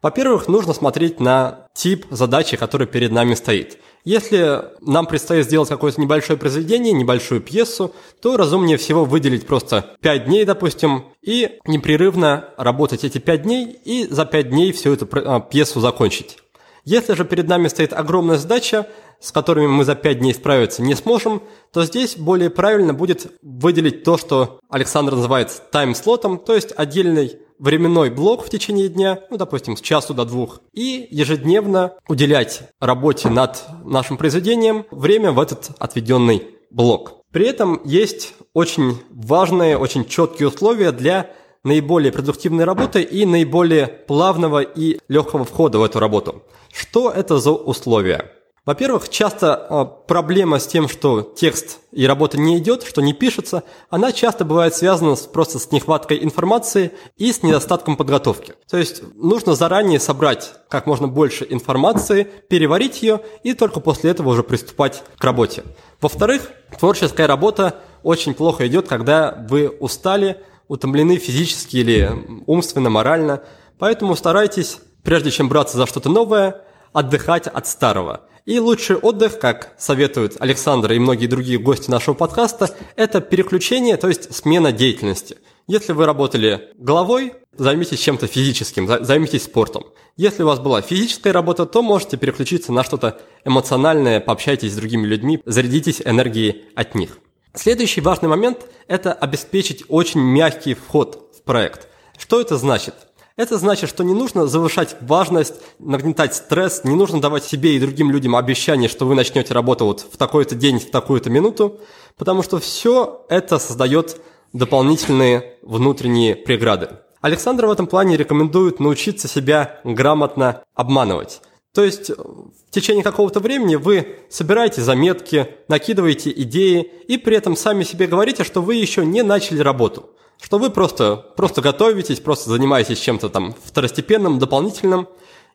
Во-первых, нужно смотреть на тип задачи, который перед нами стоит. Если нам предстоит сделать какое-то небольшое произведение, небольшую пьесу, то разумнее всего выделить просто 5 дней, допустим, и непрерывно работать эти 5 дней и за 5 дней всю эту а, пьесу закончить. Если же перед нами стоит огромная задача, с которыми мы за 5 дней справиться не сможем, то здесь более правильно будет выделить то, что Александр называет тайм-слотом, то есть отдельный временной блок в течение дня, ну, допустим, с часу до двух, и ежедневно уделять работе над нашим произведением время в этот отведенный блок. При этом есть очень важные, очень четкие условия для наиболее продуктивной работы и наиболее плавного и легкого входа в эту работу. Что это за условия? Во-первых, часто э, проблема с тем, что текст и работа не идет, что не пишется, она часто бывает связана просто с нехваткой информации и с недостатком подготовки. То есть нужно заранее собрать как можно больше информации, переварить ее и только после этого уже приступать к работе. Во-вторых, творческая работа очень плохо идет, когда вы устали, утомлены физически или умственно, морально. Поэтому старайтесь, прежде чем браться за что-то новое, отдыхать от старого. И лучший отдых, как советуют Александр и многие другие гости нашего подкаста, это переключение, то есть смена деятельности. Если вы работали головой, займитесь чем-то физическим, займитесь спортом. Если у вас была физическая работа, то можете переключиться на что-то эмоциональное, пообщайтесь с другими людьми, зарядитесь энергией от них. Следующий важный момент – это обеспечить очень мягкий вход в проект. Что это значит? Это значит, что не нужно завышать важность, нагнетать стресс, не нужно давать себе и другим людям обещание, что вы начнете работу вот в такой-то день, в такую-то минуту, потому что все это создает дополнительные внутренние преграды. Александр в этом плане рекомендует научиться себя грамотно обманывать. То есть в течение какого-то времени вы собираете заметки, накидываете идеи и при этом сами себе говорите, что вы еще не начали работу что вы просто, просто готовитесь, просто занимаетесь чем-то там второстепенным, дополнительным,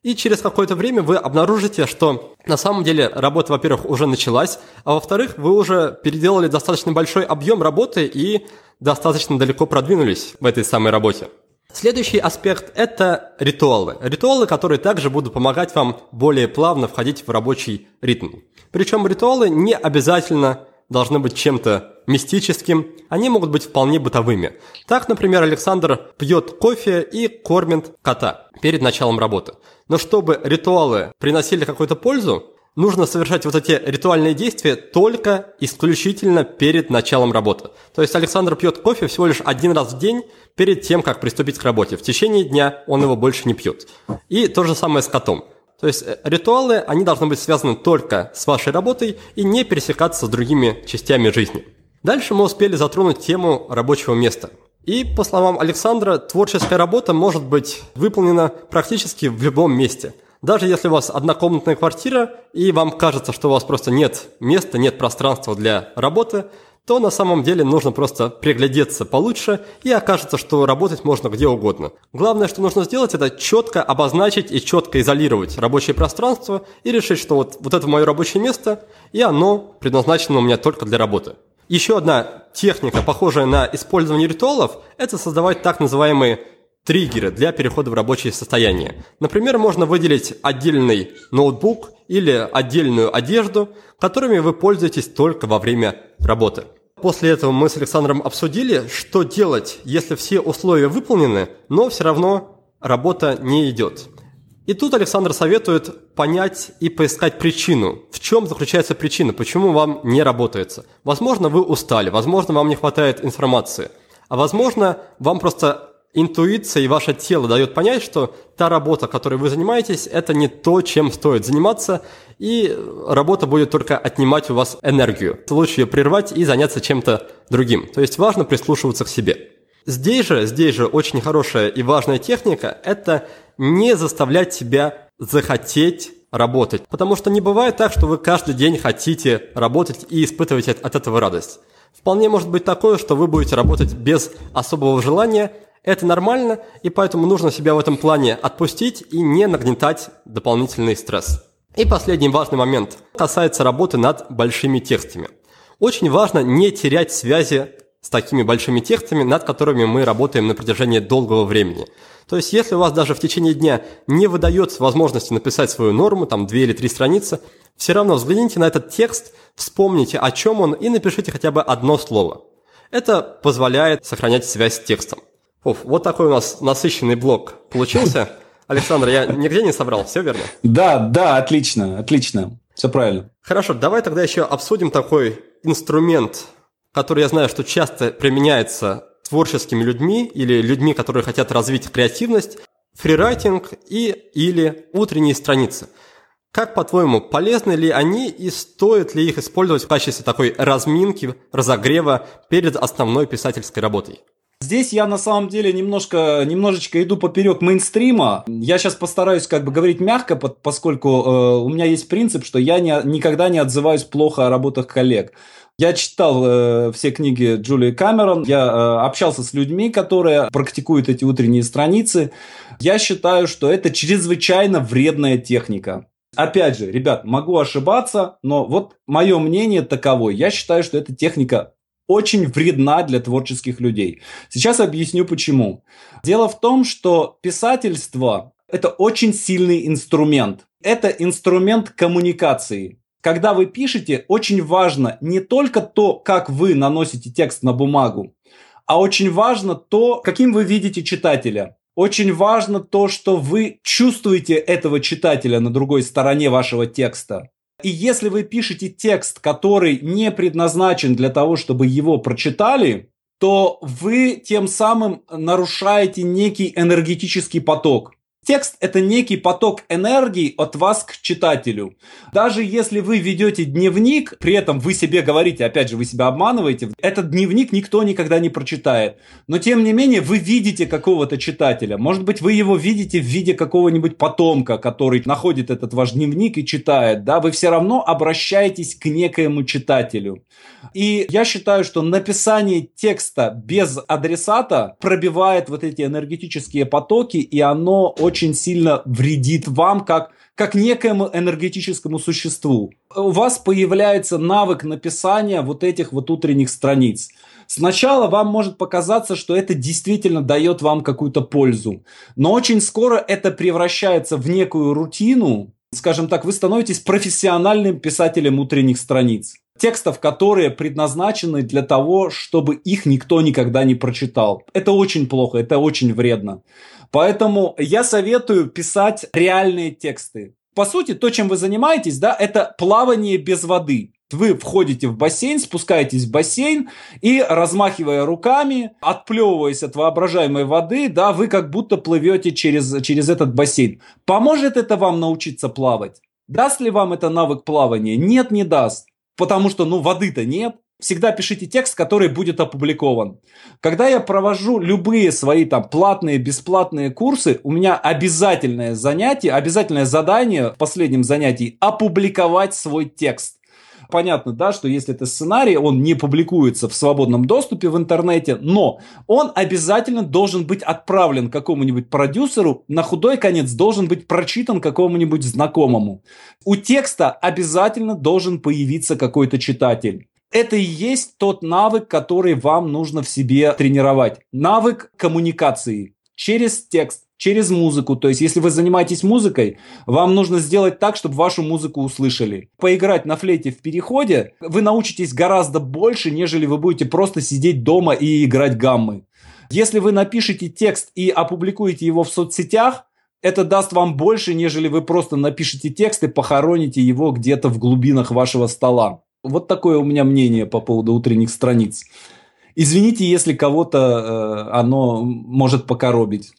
и через какое-то время вы обнаружите, что на самом деле работа, во-первых, уже началась, а во-вторых, вы уже переделали достаточно большой объем работы и достаточно далеко продвинулись в этой самой работе. Следующий аспект – это ритуалы. Ритуалы, которые также будут помогать вам более плавно входить в рабочий ритм. Причем ритуалы не обязательно должны быть чем-то мистическим, они могут быть вполне бытовыми. Так, например, Александр пьет кофе и кормит кота перед началом работы. Но чтобы ритуалы приносили какую-то пользу, нужно совершать вот эти ритуальные действия только исключительно перед началом работы. То есть Александр пьет кофе всего лишь один раз в день перед тем, как приступить к работе. В течение дня он его больше не пьет. И то же самое с котом. То есть э, ритуалы, они должны быть связаны только с вашей работой и не пересекаться с другими частями жизни. Дальше мы успели затронуть тему рабочего места. И, по словам Александра, творческая работа может быть выполнена практически в любом месте. Даже если у вас однокомнатная квартира, и вам кажется, что у вас просто нет места, нет пространства для работы, то на самом деле нужно просто приглядеться получше и окажется, что работать можно где угодно. Главное, что нужно сделать, это четко обозначить и четко изолировать рабочее пространство и решить, что вот, вот это мое рабочее место, и оно предназначено у меня только для работы. Еще одна техника, похожая на использование ритуалов, это создавать так называемые триггеры для перехода в рабочее состояние. Например, можно выделить отдельный ноутбук или отдельную одежду, которыми вы пользуетесь только во время работы. После этого мы с Александром обсудили, что делать, если все условия выполнены, но все равно работа не идет. И тут Александр советует понять и поискать причину. В чем заключается причина, почему вам не работается. Возможно, вы устали, возможно, вам не хватает информации. А возможно, вам просто интуиция и ваше тело дает понять, что та работа, которой вы занимаетесь, это не то, чем стоит заниматься, и работа будет только отнимать у вас энергию. Лучше ее прервать и заняться чем-то другим. То есть важно прислушиваться к себе. Здесь же, здесь же очень хорошая и важная техника – это не заставлять себя захотеть работать. Потому что не бывает так, что вы каждый день хотите работать и испытываете от этого радость. Вполне может быть такое, что вы будете работать без особого желания, это нормально, и поэтому нужно себя в этом плане отпустить и не нагнетать дополнительный стресс. И последний важный момент касается работы над большими текстами. Очень важно не терять связи с такими большими текстами, над которыми мы работаем на протяжении долгого времени. То есть, если у вас даже в течение дня не выдается возможности написать свою норму, там две или три страницы, все равно взгляните на этот текст, вспомните, о чем он, и напишите хотя бы одно слово. Это позволяет сохранять связь с текстом. Уф, вот такой у нас насыщенный блок получился. Александр, я нигде не собрал, все верно? Да, да, отлично, отлично. Все правильно. Хорошо, давай тогда еще обсудим такой инструмент, который я знаю, что часто применяется творческими людьми или людьми, которые хотят развить креативность, фрирайтинг и или утренние страницы. Как, по-твоему, полезны ли они и стоит ли их использовать в качестве такой разминки, разогрева перед основной писательской работой? Здесь я на самом деле немножко, немножечко иду поперек мейнстрима. Я сейчас постараюсь как бы говорить мягко, поскольку э, у меня есть принцип, что я не, никогда не отзываюсь плохо о работах коллег. Я читал э, все книги Джулии Камерон, я э, общался с людьми, которые практикуют эти утренние страницы. Я считаю, что это чрезвычайно вредная техника. Опять же, ребят, могу ошибаться, но вот мое мнение таково. Я считаю, что эта техника очень вредна для творческих людей. Сейчас объясню почему. Дело в том, что писательство – это очень сильный инструмент. Это инструмент коммуникации. Когда вы пишете, очень важно не только то, как вы наносите текст на бумагу, а очень важно то, каким вы видите читателя. Очень важно то, что вы чувствуете этого читателя на другой стороне вашего текста. И если вы пишете текст, который не предназначен для того, чтобы его прочитали, то вы тем самым нарушаете некий энергетический поток. Текст – это некий поток энергии от вас к читателю. Даже если вы ведете дневник, при этом вы себе говорите, опять же, вы себя обманываете, этот дневник никто никогда не прочитает. Но, тем не менее, вы видите какого-то читателя. Может быть, вы его видите в виде какого-нибудь потомка, который находит этот ваш дневник и читает. Да? Вы все равно обращаетесь к некоему читателю. И я считаю, что написание текста без адресата пробивает вот эти энергетические потоки, и оно очень сильно вредит вам как как некоему энергетическому существу. У вас появляется навык написания вот этих вот утренних страниц. Сначала вам может показаться, что это действительно дает вам какую-то пользу, но очень скоро это превращается в некую рутину, скажем так, вы становитесь профессиональным писателем утренних страниц текстов, которые предназначены для того, чтобы их никто никогда не прочитал. Это очень плохо, это очень вредно. Поэтому я советую писать реальные тексты. По сути, то, чем вы занимаетесь, да, это плавание без воды. Вы входите в бассейн, спускаетесь в бассейн и, размахивая руками, отплевываясь от воображаемой воды, да, вы как будто плывете через, через этот бассейн. Поможет это вам научиться плавать? Даст ли вам это навык плавания? Нет, не даст потому что, ну, воды-то нет. Всегда пишите текст, который будет опубликован. Когда я провожу любые свои там платные, бесплатные курсы, у меня обязательное занятие, обязательное задание в последнем занятии опубликовать свой текст понятно, да, что если это сценарий, он не публикуется в свободном доступе в интернете, но он обязательно должен быть отправлен какому-нибудь продюсеру, на худой конец должен быть прочитан какому-нибудь знакомому. У текста обязательно должен появиться какой-то читатель. Это и есть тот навык, который вам нужно в себе тренировать. Навык коммуникации через текст через музыку. То есть, если вы занимаетесь музыкой, вам нужно сделать так, чтобы вашу музыку услышали. Поиграть на флейте в переходе вы научитесь гораздо больше, нежели вы будете просто сидеть дома и играть гаммы. Если вы напишете текст и опубликуете его в соцсетях, это даст вам больше, нежели вы просто напишите текст и похороните его где-то в глубинах вашего стола. Вот такое у меня мнение по поводу утренних страниц. Извините, если кого-то э, оно может покоробить.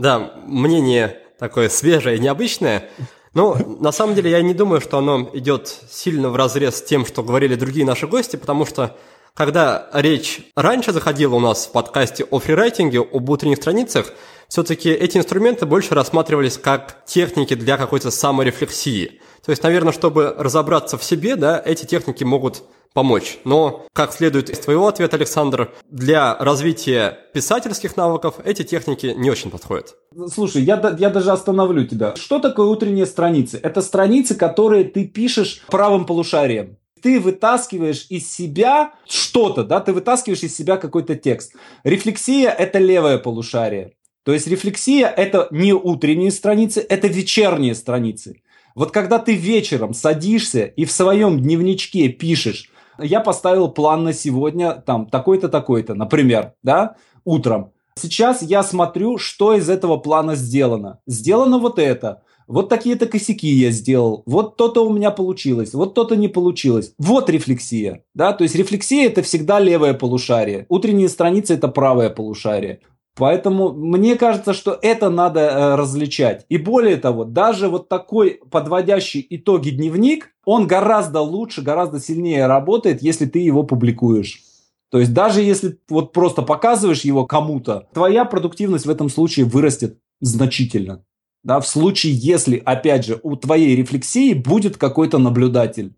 Да, мнение такое свежее, необычное. Но на самом деле я не думаю, что оно идет сильно в разрез с тем, что говорили другие наши гости, потому что когда речь раньше заходила у нас в подкасте о фрирайтинге, об утренних страницах, все-таки эти инструменты больше рассматривались как техники для какой-то саморефлексии. То есть, наверное, чтобы разобраться в себе, да, эти техники могут помочь. Но, как следует из твоего ответа, Александр, для развития писательских навыков эти техники не очень подходят. Слушай, я, я даже остановлю тебя. Что такое утренние страницы? Это страницы, которые ты пишешь правым полушарием ты вытаскиваешь из себя что-то, да, ты вытаскиваешь из себя какой-то текст. Рефлексия – это левое полушарие. То есть рефлексия – это не утренние страницы, это вечерние страницы. Вот когда ты вечером садишься и в своем дневничке пишешь я поставил план на сегодня, там, такой-то, такой-то, например, да, утром. Сейчас я смотрю, что из этого плана сделано. Сделано вот это. Вот такие-то косяки я сделал. Вот то-то у меня получилось. Вот то-то не получилось. Вот рефлексия. Да? То есть рефлексия это всегда левое полушарие. Утренние страницы это правое полушарие. Поэтому мне кажется, что это надо э, различать. И более того, даже вот такой подводящий итоги дневник, он гораздо лучше, гораздо сильнее работает, если ты его публикуешь. То есть даже если вот просто показываешь его кому-то, твоя продуктивность в этом случае вырастет значительно. Да, в случае, если, опять же, у твоей рефлексии будет какой-то наблюдатель.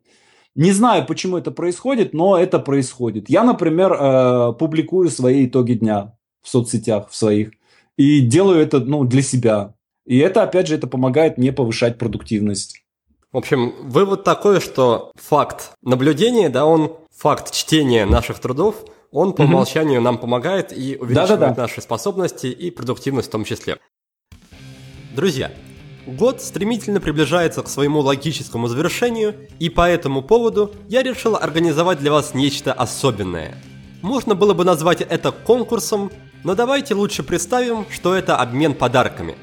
Не знаю, почему это происходит, но это происходит. Я, например, э, публикую свои итоги дня в соцсетях в своих и делаю это ну, для себя. И это, опять же, это помогает мне повышать продуктивность. В общем, вывод такой, что факт наблюдения, да, он факт чтения наших трудов, он по умолчанию нам помогает и увеличивает Да-да-да. наши способности и продуктивность в том числе. Друзья, год стремительно приближается к своему логическому завершению, и по этому поводу я решил организовать для вас нечто особенное. Можно было бы назвать это конкурсом, но давайте лучше представим, что это обмен подарками.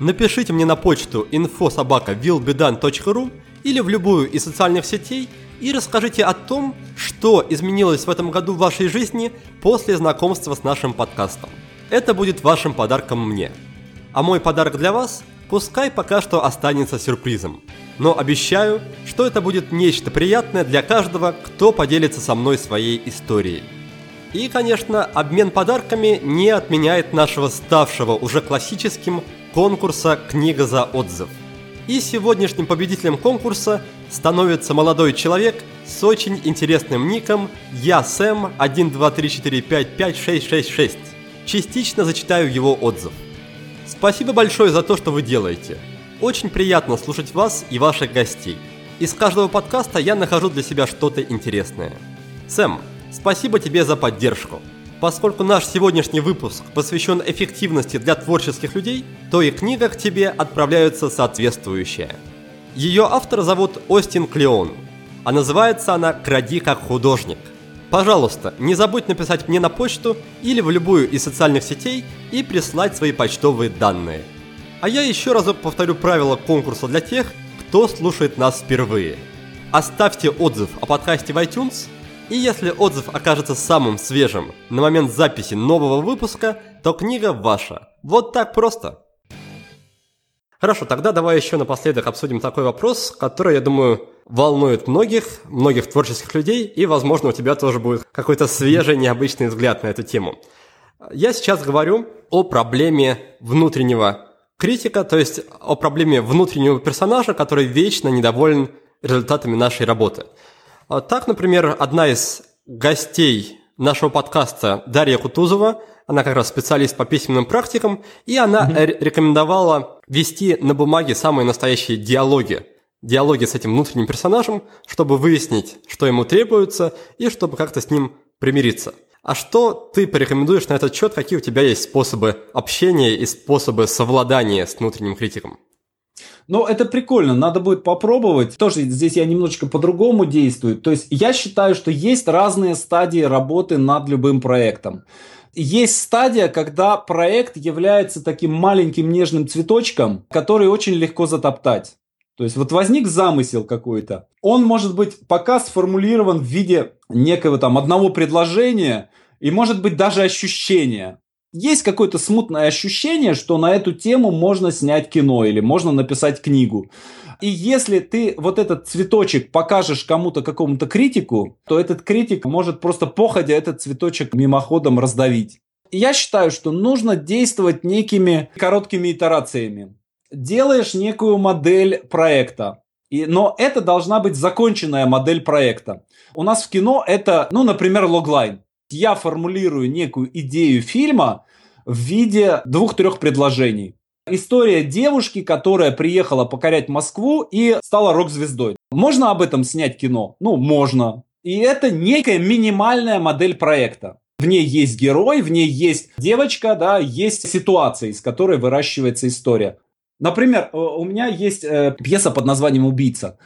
Напишите мне на почту infosobaka.willbedan.ru или в любую из социальных сетей и расскажите о том, что изменилось в этом году в вашей жизни после знакомства с нашим подкастом. Это будет вашим подарком мне – а мой подарок для вас пускай пока что останется сюрпризом. Но обещаю, что это будет нечто приятное для каждого, кто поделится со мной своей историей. И, конечно, обмен подарками не отменяет нашего ставшего уже классическим конкурса «Книга за отзыв». И сегодняшним победителем конкурса становится молодой человек с очень интересным ником «Я Сэм 123455666». Частично зачитаю его отзыв. Спасибо большое за то, что вы делаете. Очень приятно слушать вас и ваших гостей. Из каждого подкаста я нахожу для себя что-то интересное. Сэм, спасибо тебе за поддержку. Поскольку наш сегодняшний выпуск посвящен эффективности для творческих людей, то и книга к тебе отправляется соответствующая. Ее автор зовут Остин Клеон, а называется она «Кради как художник». Пожалуйста, не забудь написать мне на почту или в любую из социальных сетей и прислать свои почтовые данные. А я еще разок повторю правила конкурса для тех, кто слушает нас впервые. Оставьте отзыв о подкасте в iTunes, и если отзыв окажется самым свежим на момент записи нового выпуска, то книга ваша. Вот так просто. Хорошо, тогда давай еще напоследок обсудим такой вопрос, который, я думаю, волнует многих, многих творческих людей, и, возможно, у тебя тоже будет какой-то свежий, необычный взгляд на эту тему. Я сейчас говорю о проблеме внутреннего критика, то есть о проблеме внутреннего персонажа, который вечно недоволен результатами нашей работы. А так, например, одна из гостей нашего подкаста Дарья Кутузова, она как раз специалист по письменным практикам, и она mm-hmm. рекомендовала вести на бумаге самые настоящие диалоги диалоги с этим внутренним персонажем, чтобы выяснить, что ему требуется, и чтобы как-то с ним примириться. А что ты порекомендуешь на этот счет? Какие у тебя есть способы общения и способы совладания с внутренним критиком? Ну, это прикольно, надо будет попробовать. Тоже здесь я немножечко по-другому действую. То есть я считаю, что есть разные стадии работы над любым проектом. Есть стадия, когда проект является таким маленьким нежным цветочком, который очень легко затоптать. То есть вот возник замысел какой-то. Он может быть пока сформулирован в виде некого там одного предложения и может быть даже ощущения. Есть какое-то смутное ощущение, что на эту тему можно снять кино или можно написать книгу. И если ты вот этот цветочек покажешь кому-то, какому-то критику, то этот критик может просто походя этот цветочек мимоходом раздавить. я считаю, что нужно действовать некими короткими итерациями делаешь некую модель проекта. И, но это должна быть законченная модель проекта. У нас в кино это, ну, например, логлайн. Я формулирую некую идею фильма в виде двух-трех предложений. История девушки, которая приехала покорять Москву и стала рок-звездой. Можно об этом снять кино? Ну, можно. И это некая минимальная модель проекта. В ней есть герой, в ней есть девочка, да, есть ситуация, из которой выращивается история. Например, у меня есть э, пьеса под названием «Убийца».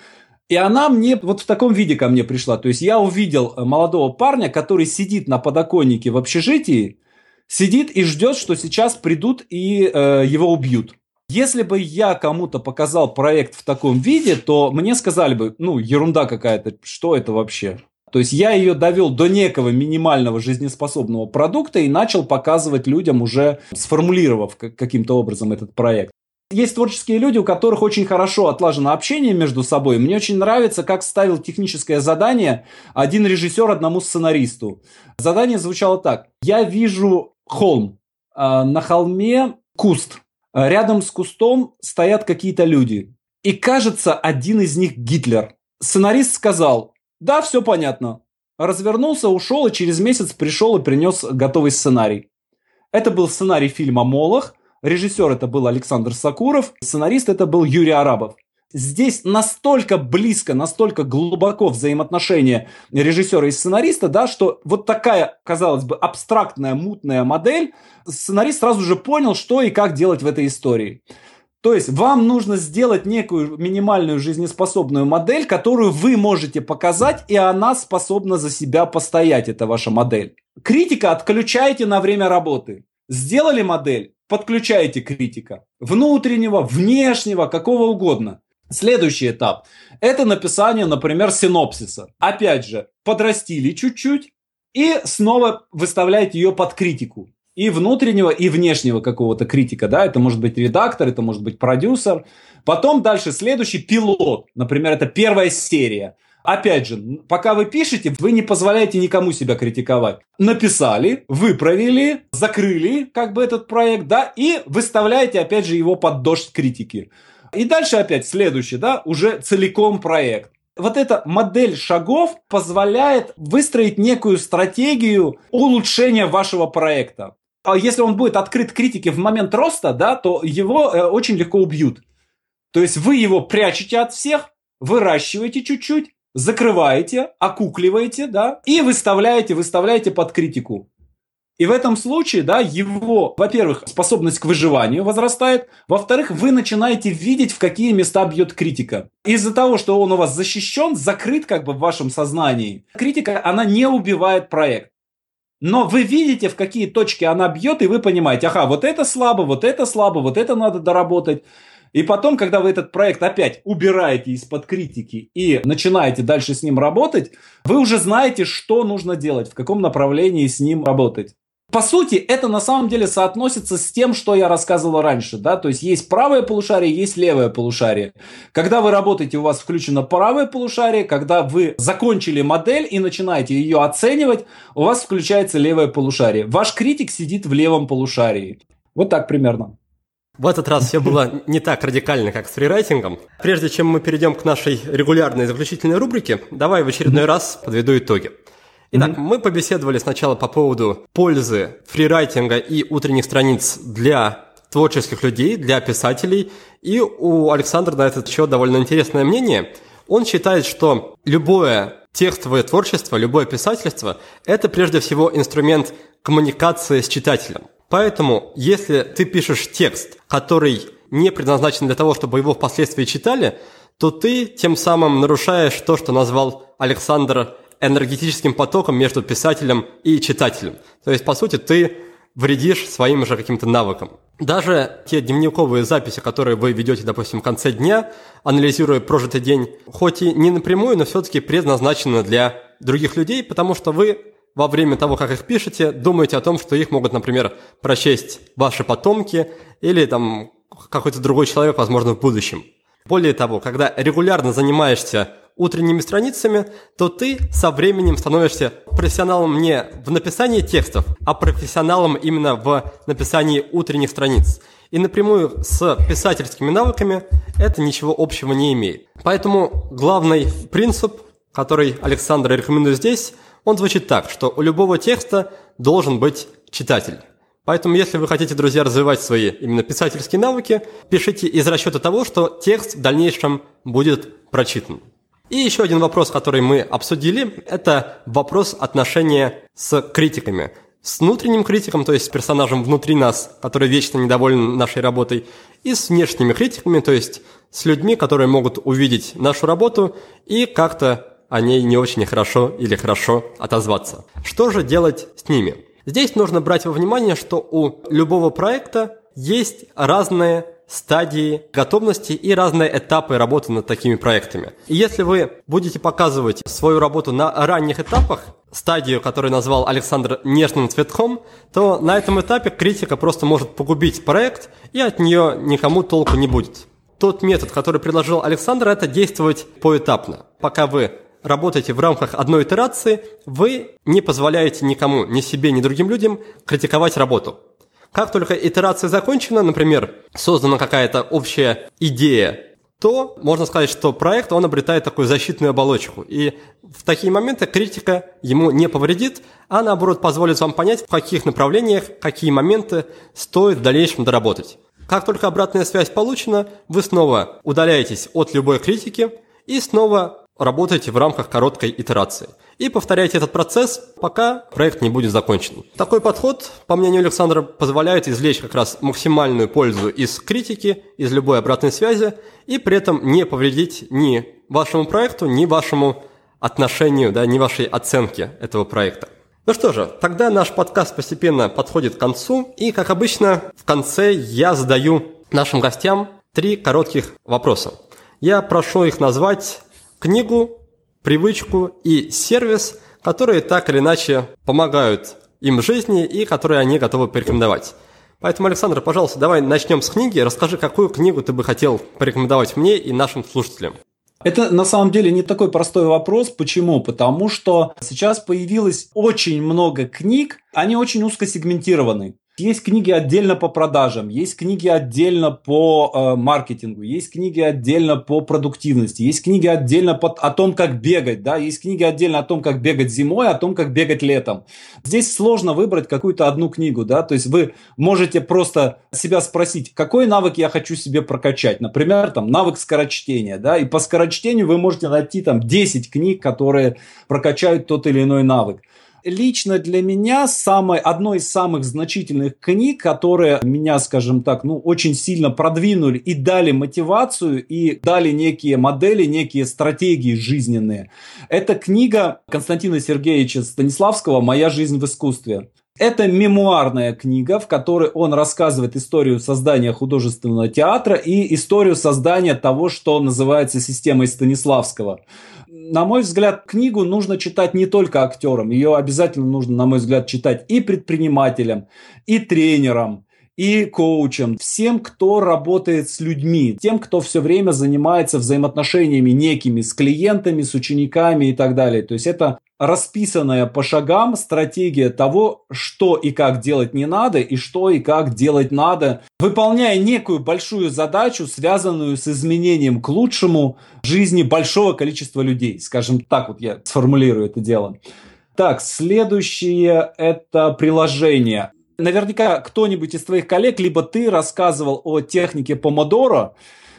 И она мне вот в таком виде ко мне пришла. То есть я увидел э, молодого парня, который сидит на подоконнике в общежитии, сидит и ждет, что сейчас придут и э, его убьют. Если бы я кому-то показал проект в таком виде, то мне сказали бы, ну, ерунда какая-то, что это вообще? То есть я ее довел до некого минимального жизнеспособного продукта и начал показывать людям уже, сформулировав каким-то образом этот проект. Есть творческие люди, у которых очень хорошо отлажено общение между собой. Мне очень нравится, как ставил техническое задание один режиссер одному сценаристу. Задание звучало так. Я вижу холм. А, на холме куст. Рядом с кустом стоят какие-то люди. И кажется, один из них Гитлер. Сценарист сказал, да, все понятно. Развернулся, ушел и через месяц пришел и принес готовый сценарий. Это был сценарий фильма «Молох», Режиссер это был Александр Сакуров, сценарист это был Юрий Арабов. Здесь настолько близко, настолько глубоко взаимоотношения режиссера и сценариста, да, что вот такая, казалось бы, абстрактная, мутная модель, сценарист сразу же понял, что и как делать в этой истории. То есть вам нужно сделать некую минимальную жизнеспособную модель, которую вы можете показать, и она способна за себя постоять, это ваша модель. Критика отключайте на время работы. Сделали модель, подключаете критика. Внутреннего, внешнего, какого угодно. Следующий этап – это написание, например, синопсиса. Опять же, подрастили чуть-чуть и снова выставляете ее под критику. И внутреннего, и внешнего какого-то критика, да, это может быть редактор, это может быть продюсер. Потом дальше следующий пилот, например, это первая серия. Опять же, пока вы пишете, вы не позволяете никому себя критиковать. Написали, выправили, закрыли как бы этот проект, да, и выставляете опять же его под дождь критики. И дальше опять следующий, да, уже целиком проект. Вот эта модель шагов позволяет выстроить некую стратегию улучшения вашего проекта. А если он будет открыт критике в момент роста, да, то его э, очень легко убьют. То есть вы его прячете от всех, выращиваете чуть-чуть, закрываете, окукливаете, да, и выставляете, выставляете под критику. И в этом случае, да, его, во-первых, способность к выживанию возрастает, во-вторых, вы начинаете видеть, в какие места бьет критика. Из-за того, что он у вас защищен, закрыт как бы в вашем сознании, критика, она не убивает проект. Но вы видите, в какие точки она бьет, и вы понимаете, ага, вот это слабо, вот это слабо, вот это надо доработать. И потом, когда вы этот проект опять убираете из-под критики и начинаете дальше с ним работать, вы уже знаете, что нужно делать, в каком направлении с ним работать. По сути, это на самом деле соотносится с тем, что я рассказывал раньше, да, то есть есть правое полушарие, есть левое полушарие. Когда вы работаете, у вас включено правое полушарие, когда вы закончили модель и начинаете ее оценивать, у вас включается левое полушарие. Ваш критик сидит в левом полушарии. Вот так примерно. В этот раз все было не так радикально, как с фрирайтингом. Прежде чем мы перейдем к нашей регулярной заключительной рубрике, давай в очередной раз подведу итоги. Итак, mm-hmm. мы побеседовали сначала по поводу пользы фрирайтинга и утренних страниц для творческих людей, для писателей. И у Александра на этот счет довольно интересное мнение. Он считает, что любое текстовое творчество, любое писательство – это прежде всего инструмент коммуникации с читателем. Поэтому, если ты пишешь текст, который не предназначен для того, чтобы его впоследствии читали, то ты тем самым нарушаешь то, что назвал Александр энергетическим потоком между писателем и читателем. То есть, по сути, ты вредишь своим же каким-то навыкам. Даже те дневниковые записи, которые вы ведете, допустим, в конце дня, анализируя прожитый день, хоть и не напрямую, но все-таки предназначены для других людей, потому что вы во время того, как их пишете, думаете о том, что их могут, например, прочесть ваши потомки или там какой-то другой человек, возможно, в будущем. Более того, когда регулярно занимаешься утренними страницами, то ты со временем становишься профессионалом не в написании текстов, а профессионалом именно в написании утренних страниц. И напрямую с писательскими навыками это ничего общего не имеет. Поэтому главный принцип, который Александр рекомендует здесь – он звучит так, что у любого текста должен быть читатель. Поэтому, если вы хотите, друзья, развивать свои именно писательские навыки, пишите из расчета того, что текст в дальнейшем будет прочитан. И еще один вопрос, который мы обсудили, это вопрос отношения с критиками. С внутренним критиком, то есть с персонажем внутри нас, который вечно недоволен нашей работой, и с внешними критиками, то есть с людьми, которые могут увидеть нашу работу и как-то о ней не очень хорошо или хорошо отозваться. Что же делать с ними? Здесь нужно брать во внимание, что у любого проекта есть разные стадии готовности и разные этапы работы над такими проектами. И если вы будете показывать свою работу на ранних этапах, стадию, которую назвал Александр нежным цветком, то на этом этапе критика просто может погубить проект, и от нее никому толку не будет. Тот метод, который предложил Александр, это действовать поэтапно. Пока вы работаете в рамках одной итерации, вы не позволяете никому, ни себе, ни другим людям критиковать работу. Как только итерация закончена, например, создана какая-то общая идея, то можно сказать, что проект, он обретает такую защитную оболочку. И в такие моменты критика ему не повредит, а наоборот позволит вам понять, в каких направлениях, какие моменты стоит в дальнейшем доработать. Как только обратная связь получена, вы снова удаляетесь от любой критики и снова работаете в рамках короткой итерации. И повторяйте этот процесс, пока проект не будет закончен. Такой подход, по мнению Александра, позволяет извлечь как раз максимальную пользу из критики, из любой обратной связи, и при этом не повредить ни вашему проекту, ни вашему отношению, да, ни вашей оценке этого проекта. Ну что же, тогда наш подкаст постепенно подходит к концу, и, как обычно, в конце я задаю нашим гостям три коротких вопроса. Я прошу их назвать книгу, привычку и сервис, которые так или иначе помогают им в жизни и которые они готовы порекомендовать. Поэтому, Александр, пожалуйста, давай начнем с книги. Расскажи, какую книгу ты бы хотел порекомендовать мне и нашим слушателям. Это на самом деле не такой простой вопрос. Почему? Потому что сейчас появилось очень много книг, они очень узко сегментированы. Есть книги отдельно по продажам, есть книги отдельно по э, маркетингу, есть книги отдельно по продуктивности, есть книги отдельно по, о том, как бегать, да, есть книги отдельно о том, как бегать зимой, о том, как бегать летом. Здесь сложно выбрать какую-то одну книгу, да, то есть вы можете просто себя спросить, какой навык я хочу себе прокачать, например, там, навык скорочтения, да, и по скорочтению вы можете найти там 10 книг, которые прокачают тот или иной навык лично для меня самой, одной из самых значительных книг, которые меня, скажем так, ну, очень сильно продвинули и дали мотивацию, и дали некие модели, некие стратегии жизненные. Это книга Константина Сергеевича Станиславского «Моя жизнь в искусстве». Это мемуарная книга, в которой он рассказывает историю создания художественного театра и историю создания того, что называется системой Станиславского на мой взгляд, книгу нужно читать не только актерам, ее обязательно нужно, на мой взгляд, читать и предпринимателям, и тренерам, и коучам, всем, кто работает с людьми, тем, кто все время занимается взаимоотношениями некими с клиентами, с учениками и так далее. То есть это расписанная по шагам стратегия того, что и как делать не надо, и что и как делать надо, выполняя некую большую задачу, связанную с изменением к лучшему жизни большого количества людей. Скажем так, вот я сформулирую это дело. Так, следующее это приложение. Наверняка кто-нибудь из твоих коллег, либо ты рассказывал о технике помодоро.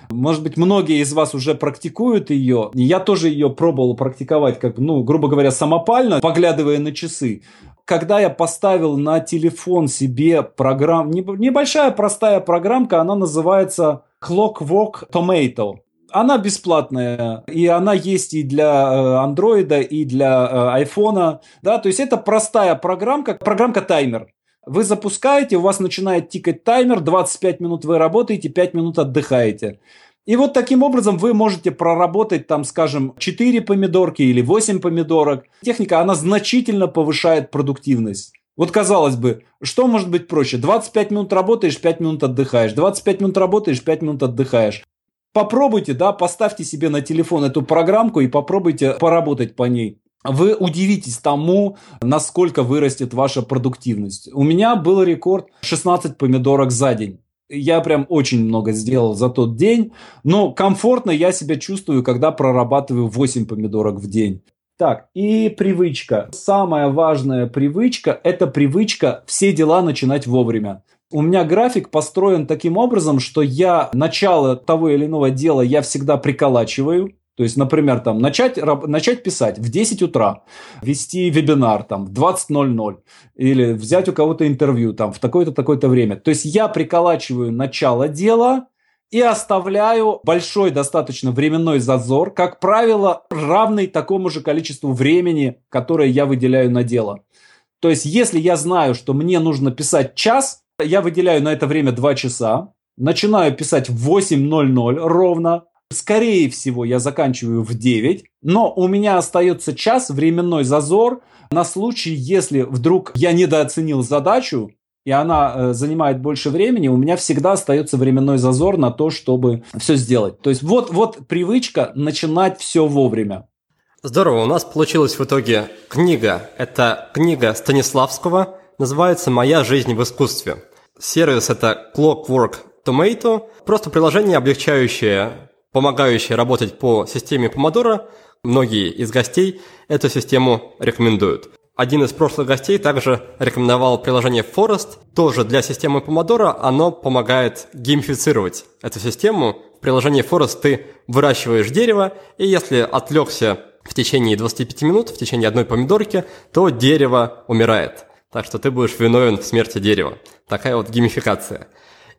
Может быть, многие из вас уже практикуют ее. Я тоже ее пробовал практиковать, как, ну, грубо говоря, самопально, поглядывая на часы. Когда я поставил на телефон себе программу, небольшая простая программка, она называется Clockwork Tomato. Она бесплатная, и она есть и для андроида, и для айфона. Да? То есть это простая программка, программка таймер. Вы запускаете, у вас начинает тикать таймер, 25 минут вы работаете, 5 минут отдыхаете. И вот таким образом вы можете проработать там, скажем, 4 помидорки или 8 помидорок. Техника, она значительно повышает продуктивность. Вот казалось бы, что может быть проще? 25 минут работаешь, 5 минут отдыхаешь. 25 минут работаешь, 5 минут отдыхаешь. Попробуйте, да, поставьте себе на телефон эту программку и попробуйте поработать по ней вы удивитесь тому, насколько вырастет ваша продуктивность. У меня был рекорд 16 помидорок за день. Я прям очень много сделал за тот день, но комфортно я себя чувствую, когда прорабатываю 8 помидорок в день. Так, и привычка. Самая важная привычка – это привычка все дела начинать вовремя. У меня график построен таким образом, что я начало того или иного дела я всегда приколачиваю, то есть, например, там, начать, начать писать в 10 утра, вести вебинар там, в 20.00 или взять у кого-то интервью там, в такое-то, такое-то время. То есть я приколачиваю начало дела и оставляю большой достаточно временной зазор, как правило, равный такому же количеству времени, которое я выделяю на дело. То есть, если я знаю, что мне нужно писать час, я выделяю на это время 2 часа, начинаю писать в 8.00 ровно, Скорее всего, я заканчиваю в 9, но у меня остается час, временной зазор, на случай, если вдруг я недооценил задачу, и она э, занимает больше времени, у меня всегда остается временной зазор на то, чтобы все сделать. То есть вот, вот привычка начинать все вовремя. Здорово, у нас получилась в итоге книга. Это книга Станиславского, называется «Моя жизнь в искусстве». Сервис – это Clockwork Tomato, просто приложение, облегчающее, помогающее работать по системе Помодора. Многие из гостей эту систему рекомендуют. Один из прошлых гостей также рекомендовал приложение Forest, тоже для системы Pomodoro. Оно помогает геймифицировать эту систему. В приложении Forest ты выращиваешь дерево, и если отвлекся в течение 25 минут, в течение одной помидорки, то дерево умирает. Так что ты будешь виновен в смерти дерева. Такая вот геймификация.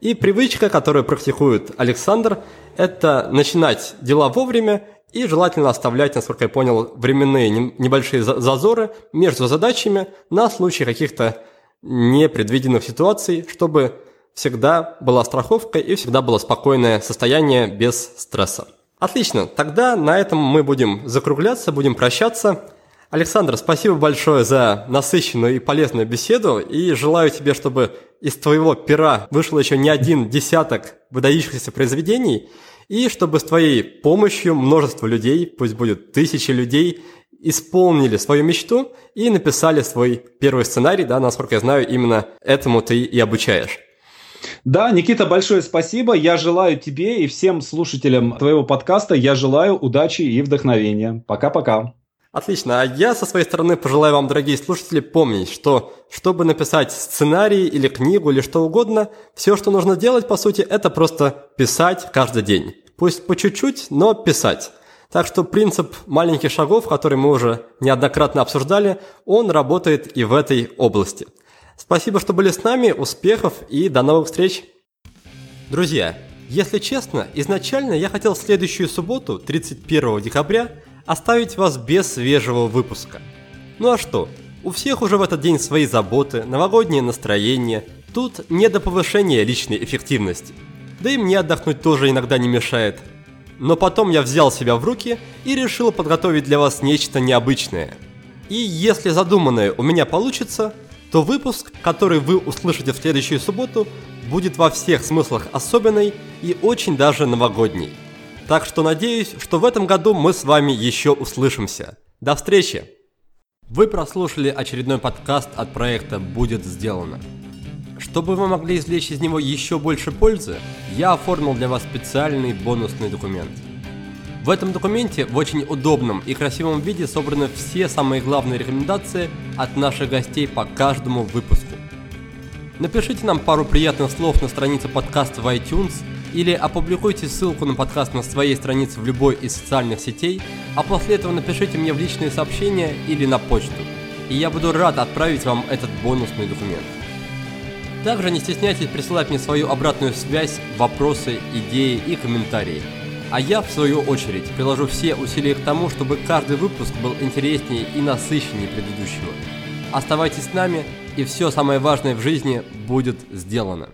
И привычка, которую практикует Александр, это начинать дела вовремя и желательно оставлять, насколько я понял, временные небольшие зазоры между задачами на случай каких-то непредвиденных ситуаций, чтобы всегда была страховка и всегда было спокойное состояние без стресса. Отлично, тогда на этом мы будем закругляться, будем прощаться. Александр, спасибо большое за насыщенную и полезную беседу, и желаю тебе, чтобы из твоего пера вышло еще не один десяток выдающихся произведений, и чтобы с твоей помощью множество людей, пусть будет тысячи людей, исполнили свою мечту и написали свой первый сценарий, да, насколько я знаю, именно этому ты и обучаешь. Да, Никита, большое спасибо. Я желаю тебе и всем слушателям твоего подкаста, я желаю удачи и вдохновения. Пока-пока. Отлично. А я со своей стороны пожелаю вам, дорогие слушатели, помнить, что чтобы написать сценарий или книгу или что угодно, все, что нужно делать, по сути, это просто писать каждый день. Пусть по чуть-чуть, но писать. Так что принцип маленьких шагов, который мы уже неоднократно обсуждали, он работает и в этой области. Спасибо, что были с нами, успехов и до новых встреч! Друзья, если честно, изначально я хотел следующую субботу, 31 декабря, оставить вас без свежего выпуска. Ну а что? У всех уже в этот день свои заботы, новогоднее настроение. Тут не до повышения личной эффективности. Да и мне отдохнуть тоже иногда не мешает. Но потом я взял себя в руки и решил подготовить для вас нечто необычное. И если задуманное у меня получится, то выпуск, который вы услышите в следующую субботу, будет во всех смыслах особенный и очень даже новогодний. Так что надеюсь, что в этом году мы с вами еще услышимся. До встречи! Вы прослушали очередной подкаст от проекта «Будет сделано». Чтобы вы могли извлечь из него еще больше пользы, я оформил для вас специальный бонусный документ. В этом документе в очень удобном и красивом виде собраны все самые главные рекомендации от наших гостей по каждому выпуску. Напишите нам пару приятных слов на странице подкаста в iTunes – или опубликуйте ссылку на подкаст на своей странице в любой из социальных сетей, а после этого напишите мне в личные сообщения или на почту, и я буду рад отправить вам этот бонусный документ. Также не стесняйтесь присылать мне свою обратную связь, вопросы, идеи и комментарии. А я, в свою очередь, приложу все усилия к тому, чтобы каждый выпуск был интереснее и насыщеннее предыдущего. Оставайтесь с нами, и все самое важное в жизни будет сделано.